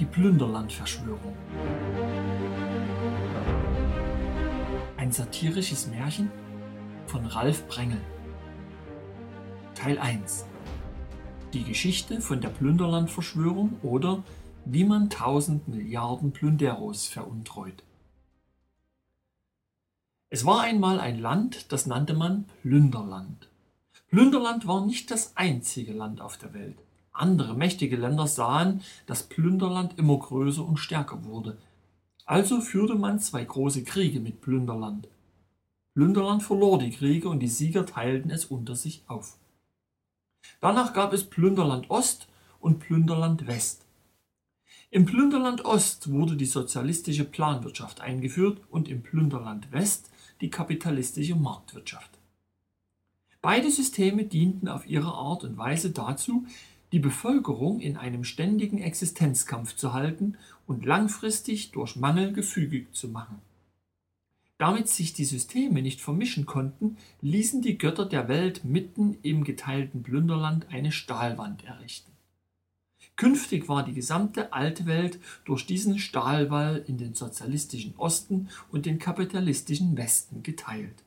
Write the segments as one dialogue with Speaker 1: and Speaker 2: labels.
Speaker 1: Die Plünderlandverschwörung. Ein satirisches Märchen von Ralf Brengel. Teil 1. Die Geschichte von der Plünderlandverschwörung oder wie man tausend Milliarden Plünderos veruntreut. Es war einmal ein Land, das nannte man Plünderland. Plünderland war nicht das einzige Land auf der Welt. Andere mächtige Länder sahen, dass Plünderland immer größer und stärker wurde. Also führte man zwei große Kriege mit Plünderland. Plünderland verlor die Kriege und die Sieger teilten es unter sich auf. Danach gab es Plünderland Ost und Plünderland West. Im Plünderland Ost wurde die sozialistische Planwirtschaft eingeführt und im Plünderland West die kapitalistische Marktwirtschaft. Beide Systeme dienten auf ihre Art und Weise dazu, die Bevölkerung in einem ständigen Existenzkampf zu halten und langfristig durch Mangel gefügig zu machen. Damit sich die Systeme nicht vermischen konnten, ließen die Götter der Welt mitten im geteilten Plünderland eine Stahlwand errichten. Künftig war die gesamte alte Welt durch diesen Stahlwall in den sozialistischen Osten und den kapitalistischen Westen geteilt.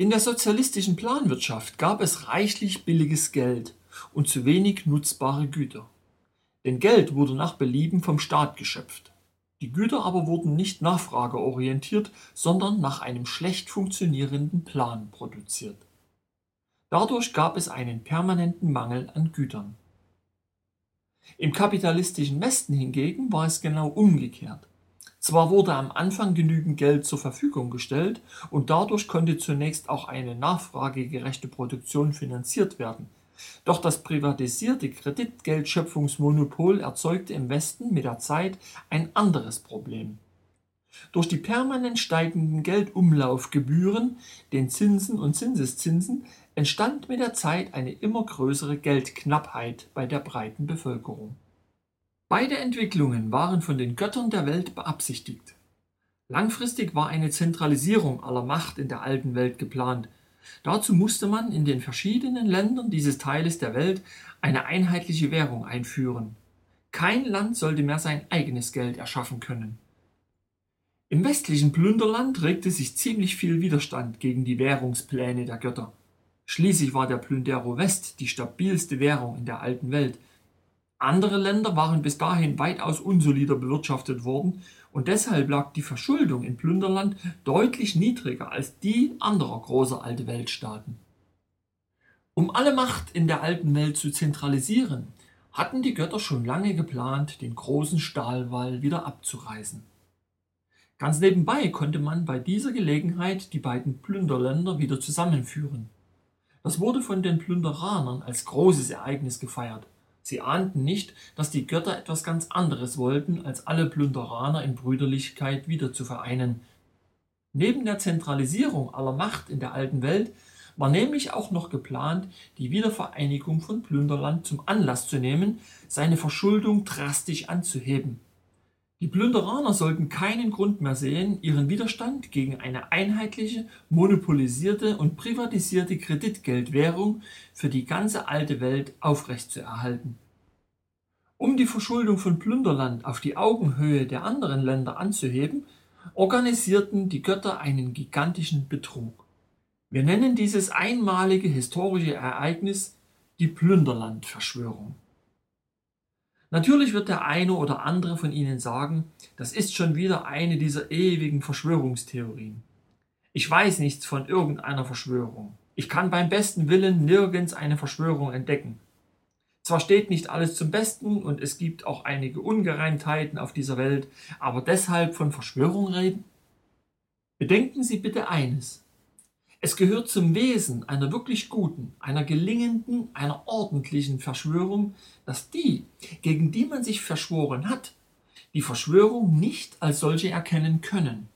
Speaker 1: In der sozialistischen Planwirtschaft gab es reichlich billiges Geld und zu wenig nutzbare Güter. Denn Geld wurde nach Belieben vom Staat geschöpft. Die Güter aber wurden nicht nachfrageorientiert, sondern nach einem schlecht funktionierenden Plan produziert. Dadurch gab es einen permanenten Mangel an Gütern. Im kapitalistischen Westen hingegen war es genau umgekehrt. Zwar wurde am Anfang genügend Geld zur Verfügung gestellt und dadurch konnte zunächst auch eine nachfragegerechte Produktion finanziert werden. Doch das privatisierte Kreditgeldschöpfungsmonopol erzeugte im Westen mit der Zeit ein anderes Problem. Durch die permanent steigenden Geldumlaufgebühren, den Zinsen und Zinseszinsen, entstand mit der Zeit eine immer größere Geldknappheit bei der breiten Bevölkerung. Beide Entwicklungen waren von den Göttern der Welt beabsichtigt. Langfristig war eine Zentralisierung aller Macht in der alten Welt geplant. Dazu musste man in den verschiedenen Ländern dieses Teiles der Welt eine einheitliche Währung einführen. Kein Land sollte mehr sein eigenes Geld erschaffen können. Im westlichen Plünderland regte sich ziemlich viel Widerstand gegen die Währungspläne der Götter. Schließlich war der Plündero West die stabilste Währung in der alten Welt. Andere Länder waren bis dahin weitaus unsolider bewirtschaftet worden und deshalb lag die Verschuldung in Plünderland deutlich niedriger als die anderer großer alte Weltstaaten. Um alle Macht in der alten Welt zu zentralisieren, hatten die Götter schon lange geplant, den großen Stahlwall wieder abzureißen. Ganz nebenbei konnte man bei dieser Gelegenheit die beiden Plünderländer wieder zusammenführen. Das wurde von den Plünderanern als großes Ereignis gefeiert. Sie ahnten nicht, dass die Götter etwas ganz anderes wollten, als alle Plünderaner in Brüderlichkeit wieder zu vereinen. Neben der Zentralisierung aller Macht in der alten Welt war nämlich auch noch geplant, die Wiedervereinigung von Plünderland zum Anlass zu nehmen, seine Verschuldung drastisch anzuheben. Die Plünderaner sollten keinen Grund mehr sehen, ihren Widerstand gegen eine einheitliche, monopolisierte und privatisierte Kreditgeldwährung für die ganze alte Welt aufrechtzuerhalten. Um die Verschuldung von Plünderland auf die Augenhöhe der anderen Länder anzuheben, organisierten die Götter einen gigantischen Betrug. Wir nennen dieses einmalige historische Ereignis die Plünderlandverschwörung. Natürlich wird der eine oder andere von Ihnen sagen, das ist schon wieder eine dieser ewigen Verschwörungstheorien. Ich weiß nichts von irgendeiner Verschwörung. Ich kann beim besten Willen nirgends eine Verschwörung entdecken. Zwar steht nicht alles zum Besten und es gibt auch einige Ungereimtheiten auf dieser Welt, aber deshalb von Verschwörung reden? Bedenken Sie bitte eines. Es gehört zum Wesen einer wirklich guten, einer gelingenden, einer ordentlichen Verschwörung, dass die, gegen die man sich verschworen hat, die Verschwörung nicht als solche erkennen können.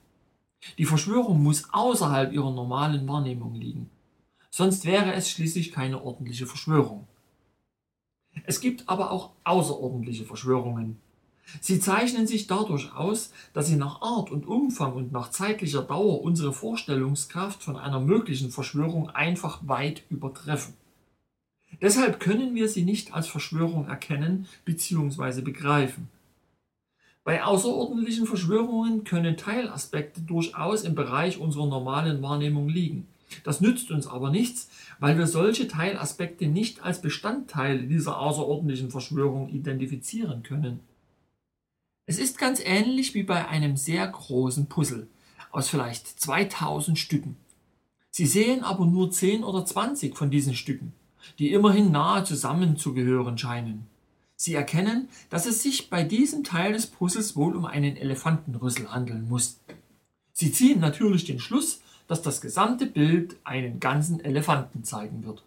Speaker 1: Die Verschwörung muss außerhalb ihrer normalen Wahrnehmung liegen. Sonst wäre es schließlich keine ordentliche Verschwörung. Es gibt aber auch außerordentliche Verschwörungen, Sie zeichnen sich dadurch aus, dass sie nach Art und Umfang und nach zeitlicher Dauer unsere Vorstellungskraft von einer möglichen Verschwörung einfach weit übertreffen. Deshalb können wir sie nicht als Verschwörung erkennen bzw. begreifen. Bei außerordentlichen Verschwörungen können Teilaspekte durchaus im Bereich unserer normalen Wahrnehmung liegen. Das nützt uns aber nichts, weil wir solche Teilaspekte nicht als Bestandteile dieser außerordentlichen Verschwörung identifizieren können. Es ist ganz ähnlich wie bei einem sehr großen Puzzle aus vielleicht 2000 Stücken. Sie sehen aber nur 10 oder 20 von diesen Stücken, die immerhin nahe zusammenzugehören scheinen. Sie erkennen, dass es sich bei diesem Teil des Puzzles wohl um einen Elefantenrüssel handeln muss. Sie ziehen natürlich den Schluss, dass das gesamte Bild einen ganzen Elefanten zeigen wird.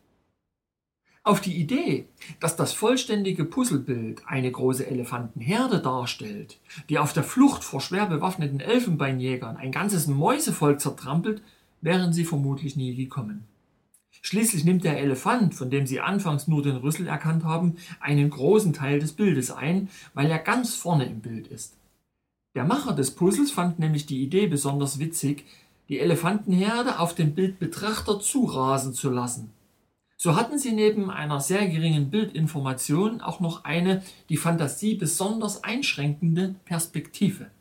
Speaker 1: Auf die Idee, dass das vollständige Puzzlebild eine große Elefantenherde darstellt, die auf der Flucht vor schwer bewaffneten Elfenbeinjägern ein ganzes Mäusevolk zertrampelt, wären sie vermutlich nie gekommen. Schließlich nimmt der Elefant, von dem sie anfangs nur den Rüssel erkannt haben, einen großen Teil des Bildes ein, weil er ganz vorne im Bild ist. Der Macher des Puzzles fand nämlich die Idee besonders witzig, die Elefantenherde auf den Bildbetrachter zurasen zu lassen. So hatten sie neben einer sehr geringen Bildinformation auch noch eine die Fantasie besonders einschränkende Perspektive.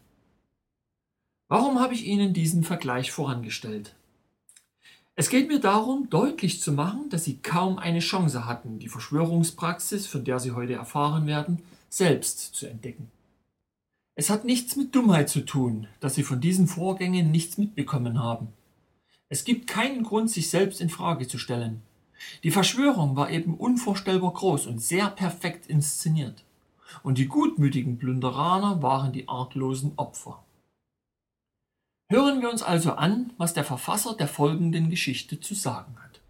Speaker 1: Warum habe ich Ihnen diesen Vergleich vorangestellt? Es geht mir darum, deutlich zu machen, dass Sie kaum eine Chance hatten, die Verschwörungspraxis, von der Sie heute erfahren werden, selbst zu entdecken. Es hat nichts mit Dummheit zu tun, dass Sie von diesen Vorgängen nichts mitbekommen haben. Es gibt keinen Grund, sich selbst in Frage zu stellen. Die Verschwörung war eben unvorstellbar groß und sehr perfekt inszeniert. Und die gutmütigen Plünderaner waren die arglosen Opfer. Hören wir uns also an, was der Verfasser der folgenden Geschichte zu sagen hat.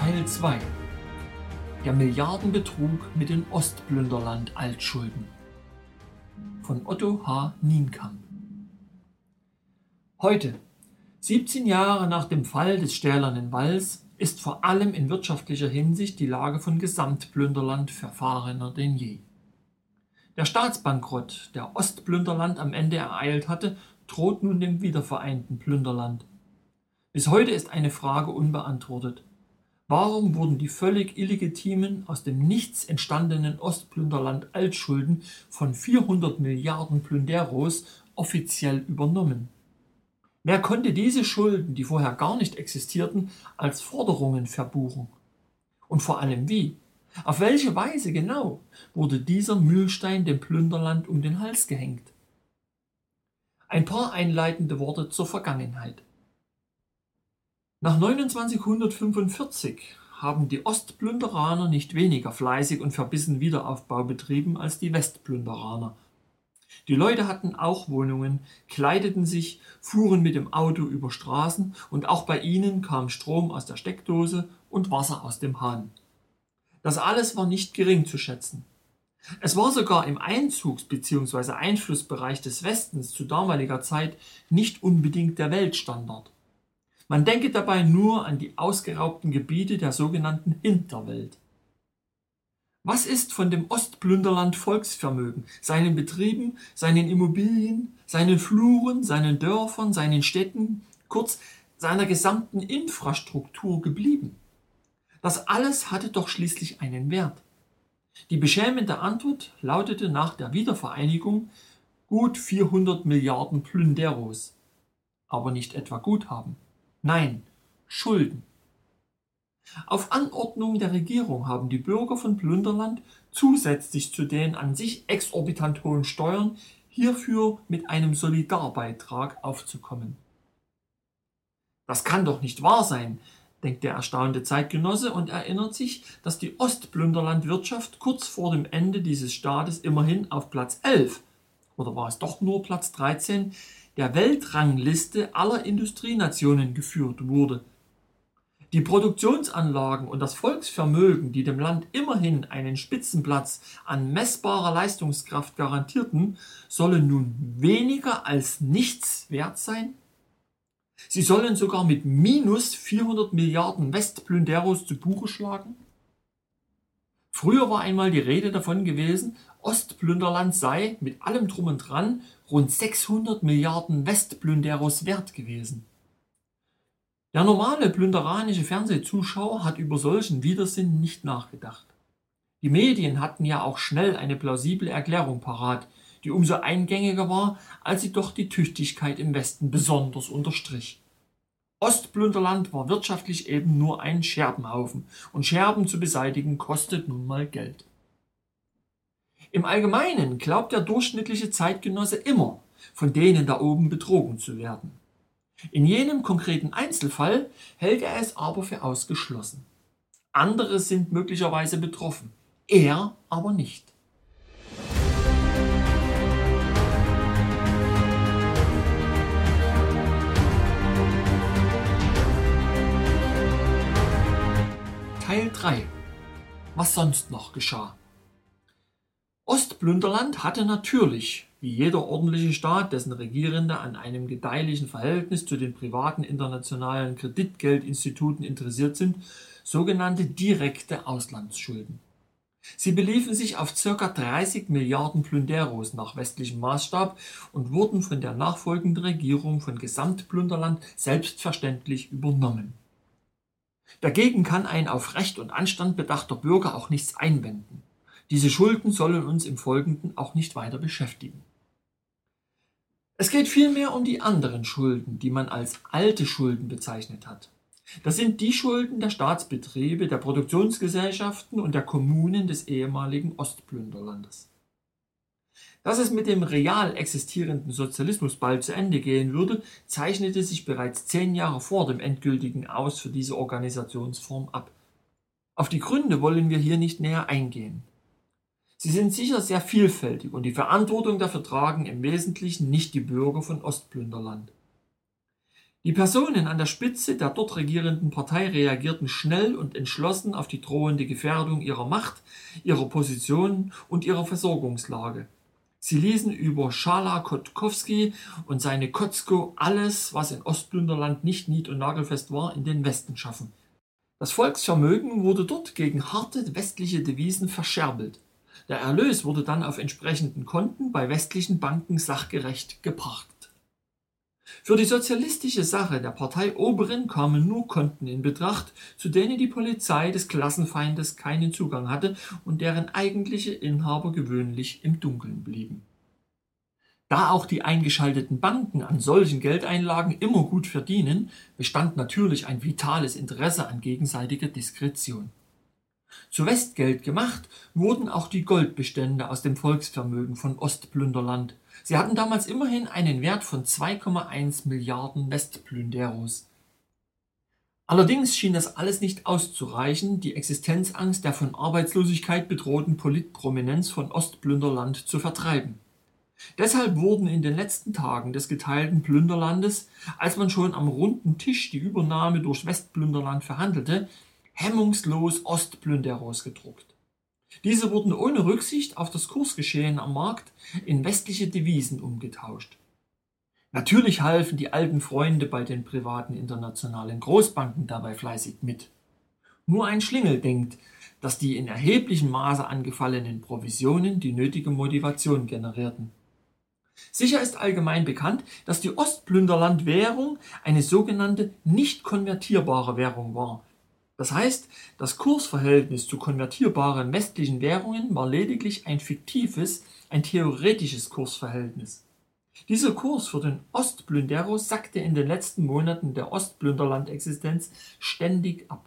Speaker 1: Teil 2 der Milliardenbetrug mit den Ostplünderland-Altschulden von Otto H. Nienkamp. Heute, 17 Jahre nach dem Fall des Stählernen Walls, ist vor allem in wirtschaftlicher Hinsicht die Lage von Gesamtplünderland verfahrener denn je. Der Staatsbankrott, der Ostplünderland am Ende ereilt hatte, droht nun dem wiedervereinten Plünderland. Bis heute ist eine Frage unbeantwortet. Warum wurden die völlig illegitimen, aus dem Nichts entstandenen Ostplünderland Altschulden von 400 Milliarden Plünderos offiziell übernommen? Wer konnte diese Schulden, die vorher gar nicht existierten, als Forderungen verbuchen? Und vor allem wie? Auf welche Weise genau wurde dieser Mühlstein dem Plünderland um den Hals gehängt? Ein paar einleitende Worte zur Vergangenheit. Nach 2945 haben die Ostplünderaner nicht weniger fleißig und verbissen Wiederaufbau betrieben als die Westplünderaner. Die Leute hatten auch Wohnungen, kleideten sich, fuhren mit dem Auto über Straßen und auch bei ihnen kam Strom aus der Steckdose und Wasser aus dem Hahn. Das alles war nicht gering zu schätzen. Es war sogar im Einzugs- bzw. Einflussbereich des Westens zu damaliger Zeit nicht unbedingt der Weltstandard. Man denke dabei nur an die ausgeraubten Gebiete der sogenannten Hinterwelt. Was ist von dem Ostplünderland Volksvermögen, seinen Betrieben, seinen Immobilien, seinen Fluren, seinen Dörfern, seinen Städten, kurz seiner gesamten Infrastruktur geblieben? Das alles hatte doch schließlich einen Wert. Die beschämende Antwort lautete nach der Wiedervereinigung gut 400 Milliarden Plünderos, aber nicht etwa Guthaben. Nein, Schulden. Auf Anordnung der Regierung haben die Bürger von Plünderland zusätzlich zu den an sich exorbitant hohen Steuern hierfür mit einem Solidarbeitrag aufzukommen. Das kann doch nicht wahr sein, denkt der erstaunte Zeitgenosse und erinnert sich, dass die Ostplünderlandwirtschaft kurz vor dem Ende dieses Staates immerhin auf Platz 11 oder war es doch nur Platz 13 der Weltrangliste aller Industrienationen geführt wurde. Die Produktionsanlagen und das Volksvermögen, die dem Land immerhin einen Spitzenplatz an messbarer Leistungskraft garantierten, sollen nun weniger als nichts wert sein? Sie sollen sogar mit minus 400 Milliarden Westplünderos zu Buche schlagen? Früher war einmal die Rede davon gewesen, Ostplünderland sei mit allem drum und dran rund 600 Milliarden Westplünderos wert gewesen. Der normale plünderanische Fernsehzuschauer hat über solchen Widersinn nicht nachgedacht. Die Medien hatten ja auch schnell eine plausible Erklärung parat, die umso eingängiger war, als sie doch die Tüchtigkeit im Westen besonders unterstrich. Ostplünderland war wirtschaftlich eben nur ein Scherbenhaufen, und Scherben zu beseitigen kostet nun mal Geld. Im Allgemeinen glaubt der durchschnittliche Zeitgenosse immer, von denen da oben betrogen zu werden. In jenem konkreten Einzelfall hält er es aber für ausgeschlossen. Andere sind möglicherweise betroffen, er aber nicht. Teil 3 Was sonst noch geschah Ostplünderland hatte natürlich, wie jeder ordentliche Staat, dessen Regierende an einem gedeihlichen Verhältnis zu den privaten internationalen Kreditgeldinstituten interessiert sind, sogenannte direkte Auslandsschulden. Sie beliefen sich auf ca. 30 Milliarden Plünderos nach westlichem Maßstab und wurden von der nachfolgenden Regierung von Gesamtplünderland selbstverständlich übernommen Dagegen kann ein auf Recht und Anstand bedachter Bürger auch nichts einwenden. Diese Schulden sollen uns im Folgenden auch nicht weiter beschäftigen. Es geht vielmehr um die anderen Schulden, die man als alte Schulden bezeichnet hat. Das sind die Schulden der Staatsbetriebe, der Produktionsgesellschaften und der Kommunen des ehemaligen Ostplünderlandes. Dass es mit dem real existierenden Sozialismus bald zu Ende gehen würde, zeichnete sich bereits zehn Jahre vor dem endgültigen Aus für diese Organisationsform ab. Auf die Gründe wollen wir hier nicht näher eingehen. Sie sind sicher sehr vielfältig und die Verantwortung dafür tragen im Wesentlichen nicht die Bürger von Ostplünderland. Die Personen an der Spitze der dort regierenden Partei reagierten schnell und entschlossen auf die drohende Gefährdung ihrer Macht, ihrer Position und ihrer Versorgungslage. Sie ließen über Schala Kotkowski und seine Kotzko alles, was in Ostplünderland nicht nied- und nagelfest war, in den Westen schaffen. Das Volksvermögen wurde dort gegen harte westliche Devisen verscherbelt. Der Erlös wurde dann auf entsprechenden Konten bei westlichen Banken sachgerecht geparkt. Für die sozialistische Sache der Partei Oberen kamen nur Konten in Betracht, zu denen die Polizei des Klassenfeindes keinen Zugang hatte und deren eigentliche Inhaber gewöhnlich im Dunkeln blieben. Da auch die eingeschalteten Banken an solchen Geldeinlagen immer gut verdienen, bestand natürlich ein vitales Interesse an gegenseitiger Diskretion. Zu Westgeld gemacht wurden auch die Goldbestände aus dem Volksvermögen von Ostplünderland, Sie hatten damals immerhin einen Wert von 2,1 Milliarden Westplünderos. Allerdings schien das alles nicht auszureichen, die Existenzangst der von Arbeitslosigkeit bedrohten Politprominenz von Ostplünderland zu vertreiben. Deshalb wurden in den letzten Tagen des geteilten Plünderlandes, als man schon am runden Tisch die Übernahme durch Westplünderland verhandelte, hemmungslos Ostplünderos gedruckt. Diese wurden ohne Rücksicht auf das Kursgeschehen am Markt in westliche Devisen umgetauscht. Natürlich halfen die alten Freunde bei den privaten internationalen Großbanken dabei fleißig mit. Nur ein Schlingel denkt, dass die in erheblichem Maße angefallenen Provisionen die nötige Motivation generierten. Sicher ist allgemein bekannt, dass die Ostplünderlandwährung eine sogenannte nicht konvertierbare Währung war, das heißt, das Kursverhältnis zu konvertierbaren westlichen Währungen war lediglich ein fiktives, ein theoretisches Kursverhältnis. Dieser Kurs für den Ostplünderos sackte in den letzten Monaten der Ostplünderland-Existenz ständig ab.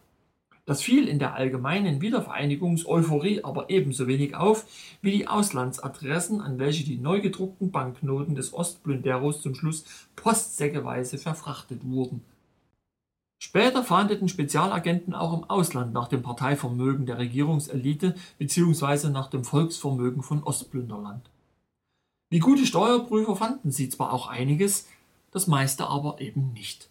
Speaker 1: Das fiel in der allgemeinen Wiedervereinigungseuphorie aber ebenso wenig auf wie die Auslandsadressen, an welche die neu gedruckten Banknoten des Ostplünderos zum Schluss postsäckeweise verfrachtet wurden Später fahndeten Spezialagenten auch im Ausland nach dem Parteivermögen der Regierungselite bzw. nach dem Volksvermögen von Ostplünderland. Wie gute Steuerprüfer fanden sie zwar auch einiges, das meiste aber eben nicht.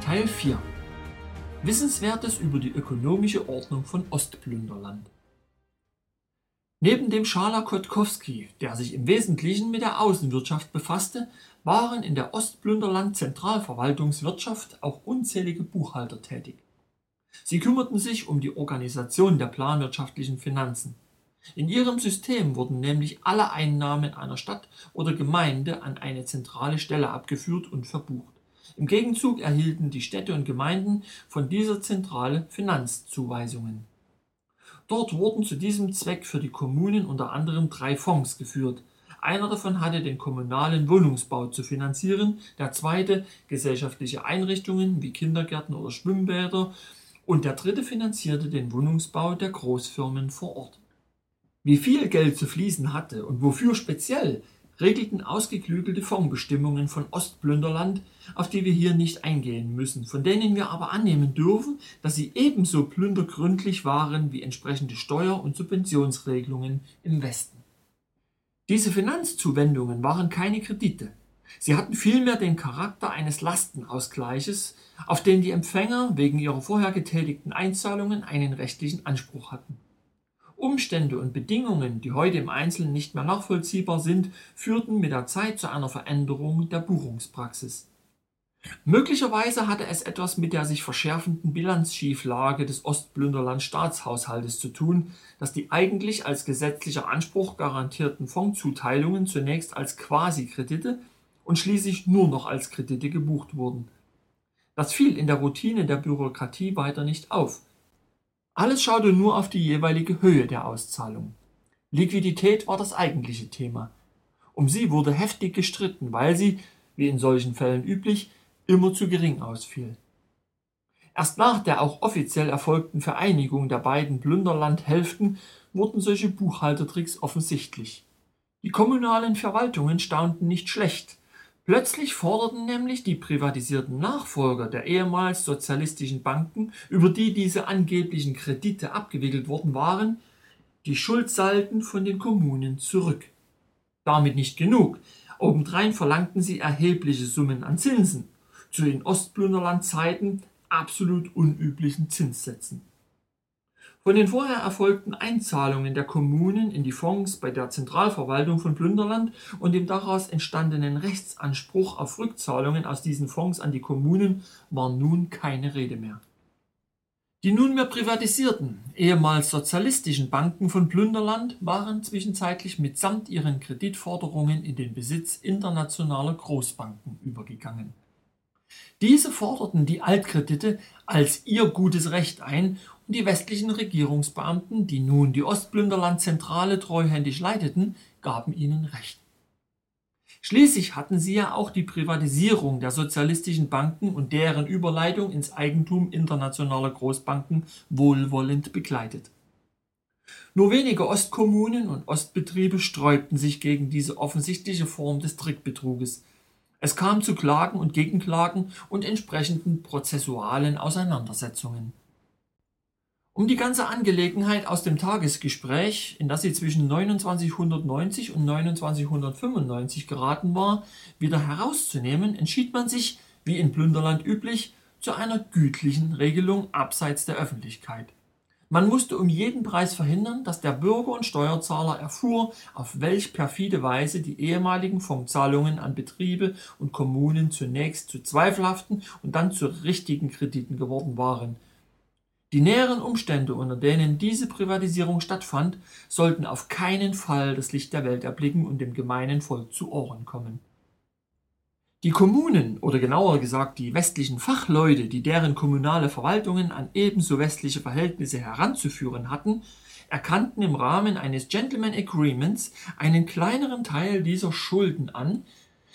Speaker 1: Teil 4 Wissenswertes über die ökonomische Ordnung von Ostplünderland. Neben dem Schala Kotkowski, der sich im Wesentlichen mit der Außenwirtschaft befasste, waren in der Ostplünderland Zentralverwaltungswirtschaft auch unzählige Buchhalter tätig. Sie kümmerten sich um die Organisation der planwirtschaftlichen Finanzen. In ihrem System wurden nämlich alle Einnahmen einer Stadt oder Gemeinde an eine zentrale Stelle abgeführt und verbucht. Im Gegenzug erhielten die Städte und Gemeinden von dieser Zentrale Finanzzuweisungen. Dort wurden zu diesem Zweck für die Kommunen unter anderem drei Fonds geführt. Einer davon hatte den kommunalen Wohnungsbau zu finanzieren, der zweite gesellschaftliche Einrichtungen wie Kindergärten oder Schwimmbäder und der dritte finanzierte den Wohnungsbau der Großfirmen vor Ort. Wie viel Geld zu fließen hatte und wofür speziell, regelten ausgeklügelte Fondsbestimmungen von Ostplünderland, auf die wir hier nicht eingehen müssen, von denen wir aber annehmen dürfen, dass sie ebenso plündergründlich waren wie entsprechende Steuer- und Subventionsregelungen im Westen. Diese Finanzzuwendungen waren keine Kredite. Sie hatten vielmehr den Charakter eines Lastenausgleiches, auf den die Empfänger wegen ihrer vorher getätigten Einzahlungen einen rechtlichen Anspruch hatten. Umstände und Bedingungen, die heute im Einzelnen nicht mehr nachvollziehbar sind, führten mit der Zeit zu einer Veränderung der Buchungspraxis. Möglicherweise hatte es etwas mit der sich verschärfenden Bilanzschieflage des Ostplünderland Staatshaushaltes zu tun, dass die eigentlich als gesetzlicher Anspruch garantierten Fondszuteilungen zunächst als Quasi-Kredite und schließlich nur noch als Kredite gebucht wurden. Das fiel in der Routine der Bürokratie weiter nicht auf, alles schaute nur auf die jeweilige Höhe der Auszahlung. Liquidität war das eigentliche Thema. Um sie wurde heftig gestritten, weil sie, wie in solchen Fällen üblich, immer zu gering ausfiel. Erst nach der auch offiziell erfolgten Vereinigung der beiden Plünderlandhälften wurden solche Buchhaltertricks offensichtlich. Die kommunalen Verwaltungen staunten nicht schlecht, Plötzlich forderten nämlich die privatisierten Nachfolger der ehemals sozialistischen Banken, über die diese angeblichen Kredite abgewickelt worden waren, die Schuldsalden von den Kommunen zurück. Damit nicht genug. Obendrein verlangten sie erhebliche Summen an Zinsen, zu den Ostplünderlandzeiten absolut unüblichen Zinssätzen. Von den vorher erfolgten Einzahlungen der Kommunen in die Fonds bei der Zentralverwaltung von Plünderland und dem daraus entstandenen Rechtsanspruch auf Rückzahlungen aus diesen Fonds an die Kommunen war nun keine Rede mehr. Die nunmehr privatisierten, ehemals sozialistischen Banken von Plünderland waren zwischenzeitlich mitsamt ihren Kreditforderungen in den Besitz internationaler Großbanken übergegangen. Diese forderten die Altkredite als ihr gutes Recht ein und die westlichen Regierungsbeamten, die nun die Ostplünderlandzentrale treuhändig leiteten, gaben ihnen Recht. Schließlich hatten sie ja auch die Privatisierung der sozialistischen Banken und deren Überleitung ins Eigentum internationaler Großbanken wohlwollend begleitet. Nur wenige Ostkommunen und Ostbetriebe sträubten sich gegen diese offensichtliche Form des Trickbetruges. Es kam zu Klagen und Gegenklagen und entsprechenden prozessualen Auseinandersetzungen. Um die ganze Angelegenheit aus dem Tagesgespräch, in das sie zwischen 2990 und 2995 geraten war, wieder herauszunehmen, entschied man sich, wie in Plünderland üblich, zu einer gütlichen Regelung abseits der Öffentlichkeit. Man musste um jeden Preis verhindern, dass der Bürger und Steuerzahler erfuhr, auf welch perfide Weise die ehemaligen Fondszahlungen an Betriebe und Kommunen zunächst zu zweifelhaften und dann zu richtigen Krediten geworden waren – die näheren Umstände, unter denen diese Privatisierung stattfand, sollten auf keinen Fall das Licht der Welt erblicken und dem gemeinen Volk zu Ohren kommen. Die Kommunen oder genauer gesagt die westlichen Fachleute, die deren kommunale Verwaltungen an ebenso westliche Verhältnisse heranzuführen hatten, erkannten im Rahmen eines Gentleman Agreements einen kleineren Teil dieser Schulden an,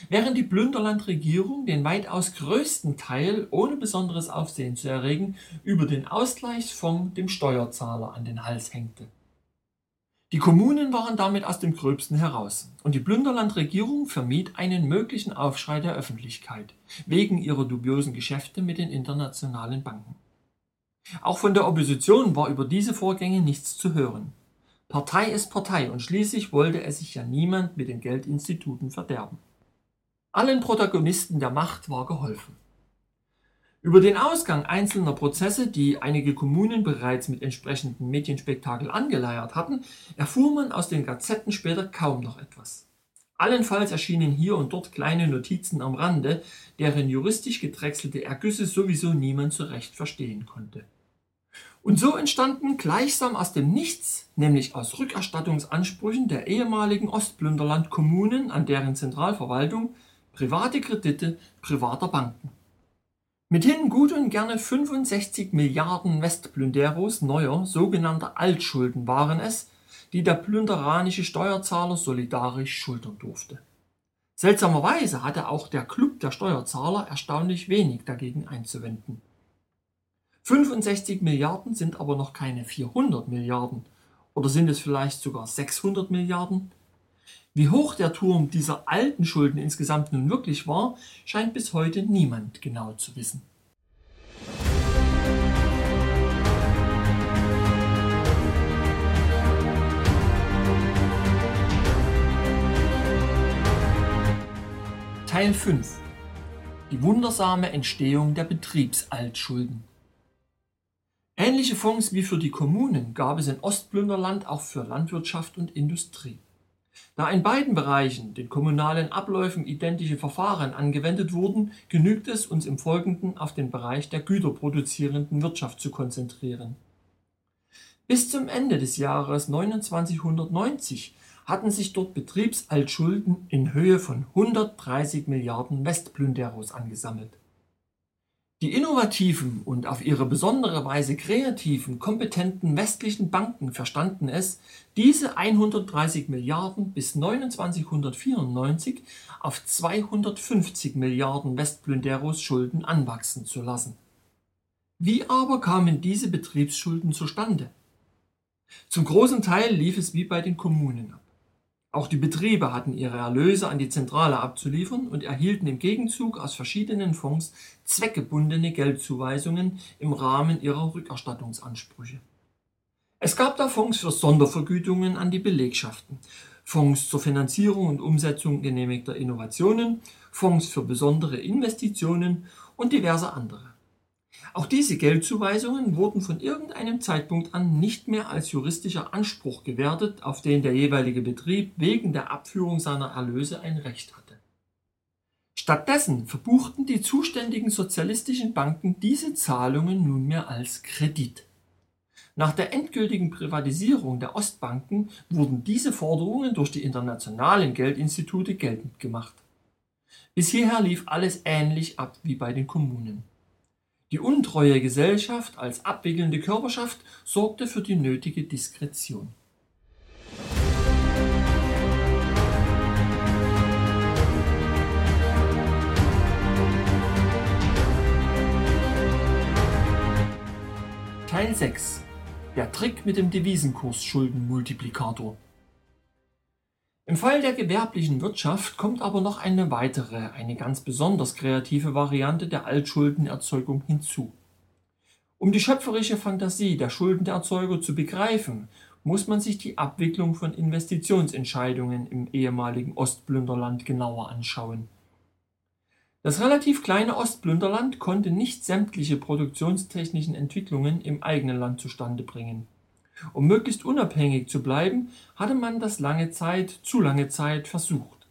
Speaker 1: während die Plünderlandregierung den weitaus größten Teil, ohne besonderes Aufsehen zu erregen, über den Ausgleichsfonds dem Steuerzahler an den Hals hängte. Die Kommunen waren damit aus dem Gröbsten heraus, und die Plünderlandregierung vermied einen möglichen Aufschrei der Öffentlichkeit wegen ihrer dubiosen Geschäfte mit den internationalen Banken. Auch von der Opposition war über diese Vorgänge nichts zu hören. Partei ist Partei und schließlich wollte es sich ja niemand mit den Geldinstituten verderben. Allen Protagonisten der Macht war geholfen. Über den Ausgang einzelner Prozesse, die einige Kommunen bereits mit entsprechenden Medienspektakel angeleiert hatten, erfuhr man aus den Gazetten später kaum noch etwas. Allenfalls erschienen hier und dort kleine Notizen am Rande, deren juristisch gedrechselte Ergüsse sowieso niemand so recht verstehen konnte. Und so entstanden gleichsam aus dem Nichts, nämlich aus Rückerstattungsansprüchen der ehemaligen Ostplünderland-Kommunen an deren Zentralverwaltung, private Kredite privater Banken. Mithin gut und gerne 65 Milliarden Westplünderos neuer sogenannter Altschulden waren es, die der plünderanische Steuerzahler solidarisch schultern durfte. Seltsamerweise hatte auch der Club der Steuerzahler erstaunlich wenig dagegen einzuwenden. 65 Milliarden sind aber noch keine 400 Milliarden. Oder sind es vielleicht sogar 600 Milliarden? Wie hoch der Turm dieser alten Schulden insgesamt nun wirklich war, scheint bis heute niemand genau zu wissen. Teil 5 Die wundersame Entstehung der Betriebsaltschulden Ähnliche Fonds wie für die Kommunen gab es in Ostplünderland auch für Landwirtschaft und Industrie. Da in beiden Bereichen den kommunalen Abläufen identische Verfahren angewendet wurden, genügt es, uns im Folgenden auf den Bereich der güterproduzierenden Wirtschaft zu konzentrieren. Bis zum Ende des Jahres 2990 hatten sich dort Betriebsaltschulden in Höhe von 130 Milliarden Westplünderos angesammelt die innovativen und auf ihre besondere Weise kreativen, kompetenten westlichen Banken verstanden es, diese 130 Milliarden bis 2994 auf 250 Milliarden Westplünderos Schulden anwachsen zu lassen. Wie aber kamen diese Betriebsschulden zustande? Zum großen Teil lief es wie bei den Kommunen ab. Auch die Betriebe hatten ihre Erlöse an die Zentrale abzuliefern und erhielten im Gegenzug aus verschiedenen Fonds zweckgebundene Geldzuweisungen im Rahmen ihrer Rückerstattungsansprüche. Es gab da Fonds für Sondervergütungen an die Belegschaften, Fonds zur Finanzierung und Umsetzung genehmigter Innovationen, Fonds für besondere Investitionen und diverse andere. Auch diese Geldzuweisungen wurden von irgendeinem Zeitpunkt an nicht mehr als juristischer Anspruch gewertet, auf den der jeweilige Betrieb wegen der Abführung seiner Erlöse ein Recht hatte. Stattdessen verbuchten die zuständigen sozialistischen Banken diese Zahlungen nunmehr als Kredit. Nach der endgültigen Privatisierung der Ostbanken wurden diese Forderungen durch die internationalen Geldinstitute geltend gemacht. Bis hierher lief alles ähnlich ab wie bei den Kommunen. Die untreue Gesellschaft als abwickelnde Körperschaft sorgte für die nötige Diskretion. Teil 6 Der Trick mit dem Devisenkursschuldenmultiplikator im Fall der gewerblichen Wirtschaft kommt aber noch eine weitere, eine ganz besonders kreative Variante der Altschuldenerzeugung hinzu. Um die schöpferische Fantasie der Schuldenerzeuger zu begreifen, muss man sich die Abwicklung von Investitionsentscheidungen im ehemaligen Ostplünderland genauer anschauen. Das relativ kleine Ostplünderland konnte nicht sämtliche produktionstechnischen Entwicklungen im eigenen Land zustande bringen um möglichst unabhängig zu bleiben, hatte man das lange Zeit, zu lange Zeit versucht.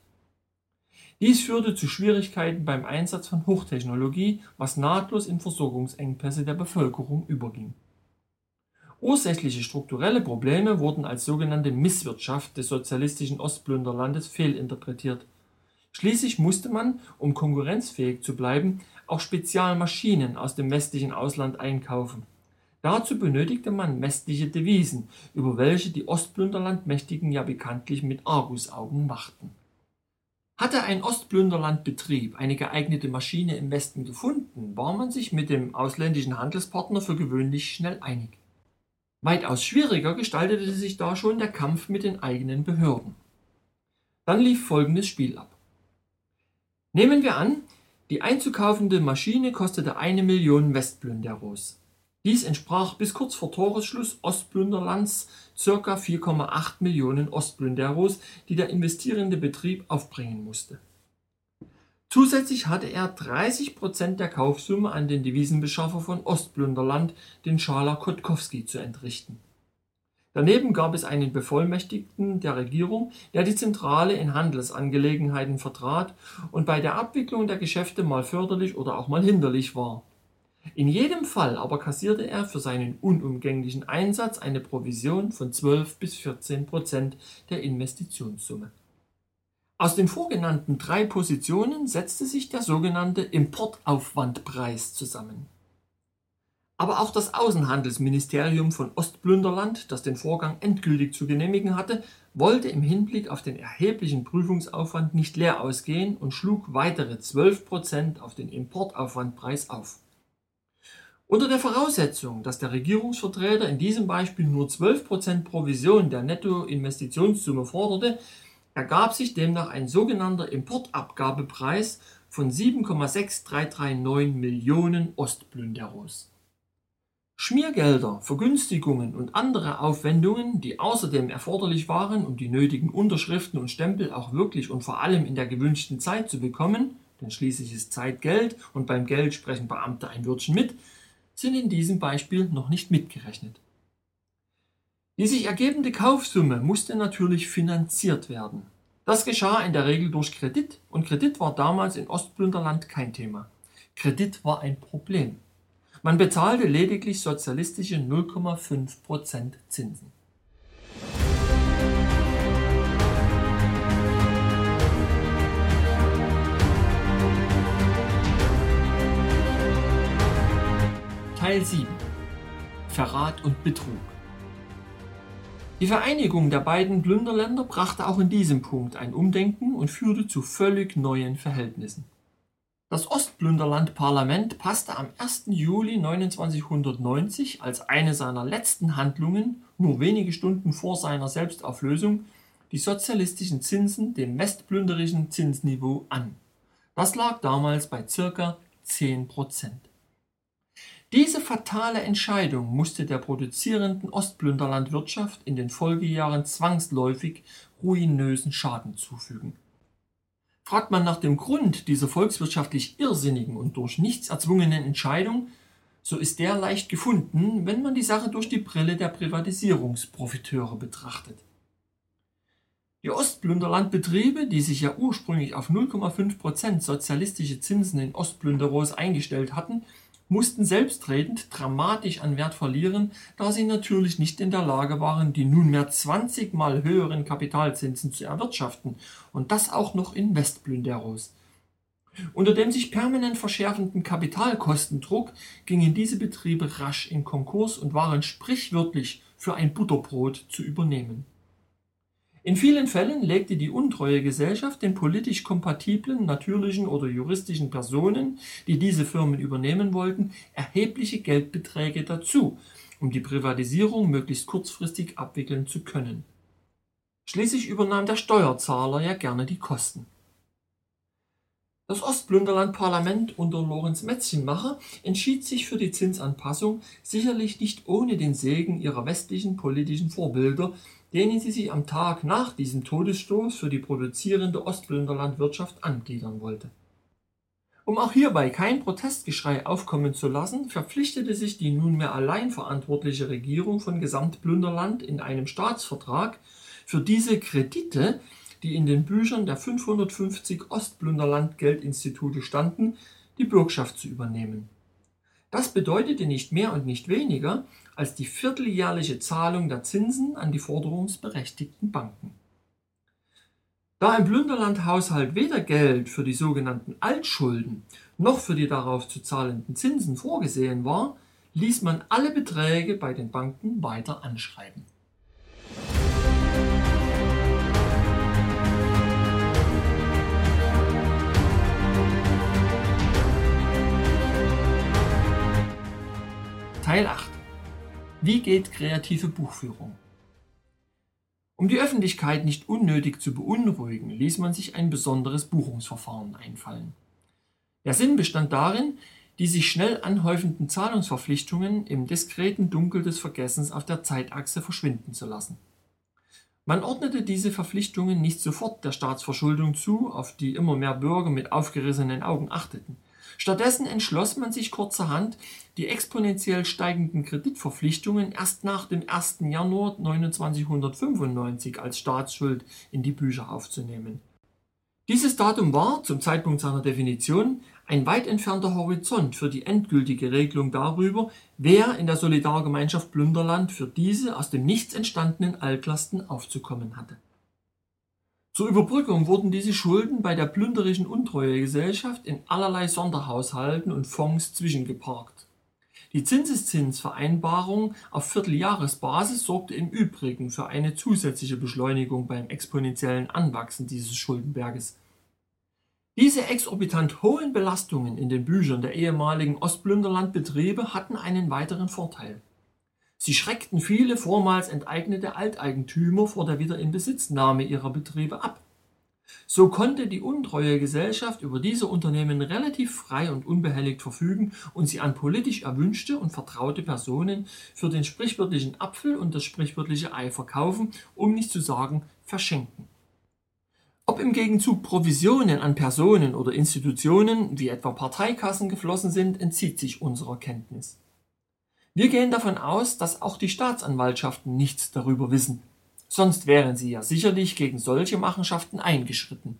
Speaker 1: Dies führte zu Schwierigkeiten beim Einsatz von Hochtechnologie, was nahtlos in Versorgungsengpässe der Bevölkerung überging. Ursächliche strukturelle Probleme wurden als sogenannte Misswirtschaft des sozialistischen Ostplünderlandes fehlinterpretiert. Schließlich musste man, um konkurrenzfähig zu bleiben, auch Spezialmaschinen aus dem westlichen Ausland einkaufen Dazu benötigte man westliche Devisen, über welche die Ostplünderlandmächtigen ja bekanntlich mit Argusaugen wachten. Hatte ein Ostplünderlandbetrieb eine geeignete Maschine im Westen gefunden, war man sich mit dem ausländischen Handelspartner für gewöhnlich schnell einig. Weitaus schwieriger gestaltete sich da schon der Kampf mit den eigenen Behörden. Dann lief folgendes Spiel ab. Nehmen wir an, die einzukaufende Maschine kostete eine Million Westplünderos. Dies entsprach bis kurz vor Toresschluss Ostplünderlands ca. 4,8 Millionen Ostplünderos, die der investierende Betrieb aufbringen musste. Zusätzlich hatte er 30 Prozent der Kaufsumme an den Devisenbeschaffer von Ostplünderland, den Schala Kotkowski, zu entrichten. Daneben gab es einen Bevollmächtigten der Regierung, der die Zentrale in Handelsangelegenheiten vertrat und bei der Abwicklung der Geschäfte mal förderlich oder auch mal hinderlich war. In jedem Fall aber kassierte er für seinen unumgänglichen Einsatz eine Provision von 12 bis 14 Prozent der Investitionssumme. Aus den vorgenannten drei Positionen setzte sich der sogenannte Importaufwandpreis zusammen. Aber auch das Außenhandelsministerium von Ostplünderland, das den Vorgang endgültig zu genehmigen hatte, wollte im Hinblick auf den erheblichen Prüfungsaufwand nicht leer ausgehen und schlug weitere 12 Prozent auf den Importaufwandpreis auf. Unter der Voraussetzung, dass der Regierungsvertreter in diesem Beispiel nur 12 Prozent Provision der Nettoinvestitionssumme forderte, ergab sich demnach ein sogenannter Importabgabepreis von 7,6339 Millionen Ostplünderos. Schmiergelder, Vergünstigungen und andere Aufwendungen, die außerdem erforderlich waren, um die nötigen Unterschriften und Stempel auch wirklich und vor allem in der gewünschten Zeit zu bekommen, denn schließlich ist Zeit Geld und beim Geld sprechen Beamte ein Wörtchen mit, sind in diesem Beispiel noch nicht mitgerechnet. Die sich ergebende Kaufsumme musste natürlich finanziert werden. Das geschah in der Regel durch Kredit und Kredit war damals in Ostplünderland kein Thema. Kredit war ein Problem. Man bezahlte lediglich sozialistische 0,5% Zinsen. Teil 7 Verrat und Betrug Die Vereinigung der beiden Plünderländer brachte auch in diesem Punkt ein Umdenken und führte zu völlig neuen Verhältnissen. Das Ostplünderland-Parlament passte am 1. Juli 2990 als eine seiner letzten Handlungen, nur wenige Stunden vor seiner Selbstauflösung, die sozialistischen Zinsen dem westplünderischen Zinsniveau an. Das lag damals bei ca. 10 Diese fatale Entscheidung musste der produzierenden Ostplünderlandwirtschaft in den Folgejahren zwangsläufig ruinösen Schaden zufügen Fragt man nach dem Grund dieser volkswirtschaftlich irrsinnigen und durch nichts erzwungenen Entscheidung, so ist der leicht gefunden, wenn man die Sache durch die Brille der Privatisierungsprofiteure betrachtet. Die Ostplünderlandbetriebe, die sich ja ursprünglich auf 0,5% sozialistische Zinsen in Ostplünderos eingestellt hatten, mussten selbstredend dramatisch an Wert verlieren, da sie natürlich nicht in der Lage waren, die nunmehr 20 mal höheren Kapitalzinsen zu erwirtschaften und das auch noch in Westplünderos. Unter dem sich permanent verschärfenden Kapitalkostendruck gingen diese Betriebe rasch in Konkurs und waren sprichwörtlich für ein Butterbrot zu übernehmen. In vielen Fällen legte die untreue Gesellschaft den politisch kompatiblen natürlichen oder juristischen Personen, die diese Firmen übernehmen wollten, erhebliche Geldbeträge dazu, um die Privatisierung möglichst kurzfristig abwickeln zu können. Schließlich übernahm der Steuerzahler ja gerne die Kosten. Das Ostplünderland-Parlament unter Lorenz Metzchenmacher entschied sich für die Zinsanpassung, sicherlich nicht ohne den Segen ihrer westlichen politischen Vorbilder, denen sie sich am Tag nach diesem Todesstoß für die produzierende Ostplünderlandwirtschaft angliedern wollte. Um auch hierbei kein Protestgeschrei aufkommen zu lassen, verpflichtete sich die nunmehr allein verantwortliche Regierung von Gesamtplünderland in einem Staatsvertrag für diese Kredite, die in den Büchern der 550 Ostplünderland-Geldinstitute standen, die Bürgschaft zu übernehmen. Das bedeutete nicht mehr und nicht weniger, als die vierteljährliche Zahlung der Zinsen an die forderungsberechtigten Banken. Da im Plünderlandhaushalt weder Geld für die sogenannten Altschulden noch für die darauf zu zahlenden Zinsen vorgesehen war, ließ man alle Beträge bei den Banken weiter anschreiben. Teil 8 wie geht kreative Buchführung? Um die Öffentlichkeit nicht unnötig zu beunruhigen, ließ man sich ein besonderes Buchungsverfahren einfallen. Der Sinn bestand darin, die sich schnell anhäufenden Zahlungsverpflichtungen im diskreten Dunkel des Vergessens auf der Zeitachse verschwinden zu lassen. Man ordnete diese Verpflichtungen nicht sofort der Staatsverschuldung zu, auf die immer mehr Bürger mit aufgerissenen Augen achteten, Stattdessen entschloss man sich kurzerhand, die exponentiell steigenden Kreditverpflichtungen erst nach dem 1. Januar 2995 als Staatsschuld in die Bücher aufzunehmen. Dieses Datum war, zum Zeitpunkt seiner Definition, ein weit entfernter Horizont für die endgültige Regelung darüber, wer in der Solidargemeinschaft Plunderland für diese aus dem Nichts entstandenen Altlasten aufzukommen hatte. Zur Überbrückung wurden diese Schulden bei der plünderischen Untreuegesellschaft in allerlei Sonderhaushalten und Fonds zwischengeparkt. Die Zinseszinsvereinbarung auf Vierteljahresbasis sorgte im Übrigen für eine zusätzliche Beschleunigung beim exponentiellen Anwachsen dieses Schuldenberges. Diese exorbitant hohen Belastungen in den Büchern der ehemaligen Ostplünderlandbetriebe hatten einen weiteren Vorteil. Sie schreckten viele vormals enteignete Alteigentümer vor der Wiederinbesitznahme ihrer Betriebe ab. So konnte die untreue Gesellschaft über diese Unternehmen relativ frei und unbehelligt verfügen und sie an politisch erwünschte und vertraute Personen für den sprichwörtlichen Apfel und das sprichwörtliche Ei verkaufen, um nicht zu sagen verschenken. Ob im Gegenzug Provisionen an Personen oder Institutionen wie etwa Parteikassen geflossen sind, entzieht sich unserer Kenntnis. Wir gehen davon aus, dass auch die Staatsanwaltschaften nichts darüber wissen, sonst wären sie ja sicherlich gegen solche Machenschaften eingeschritten.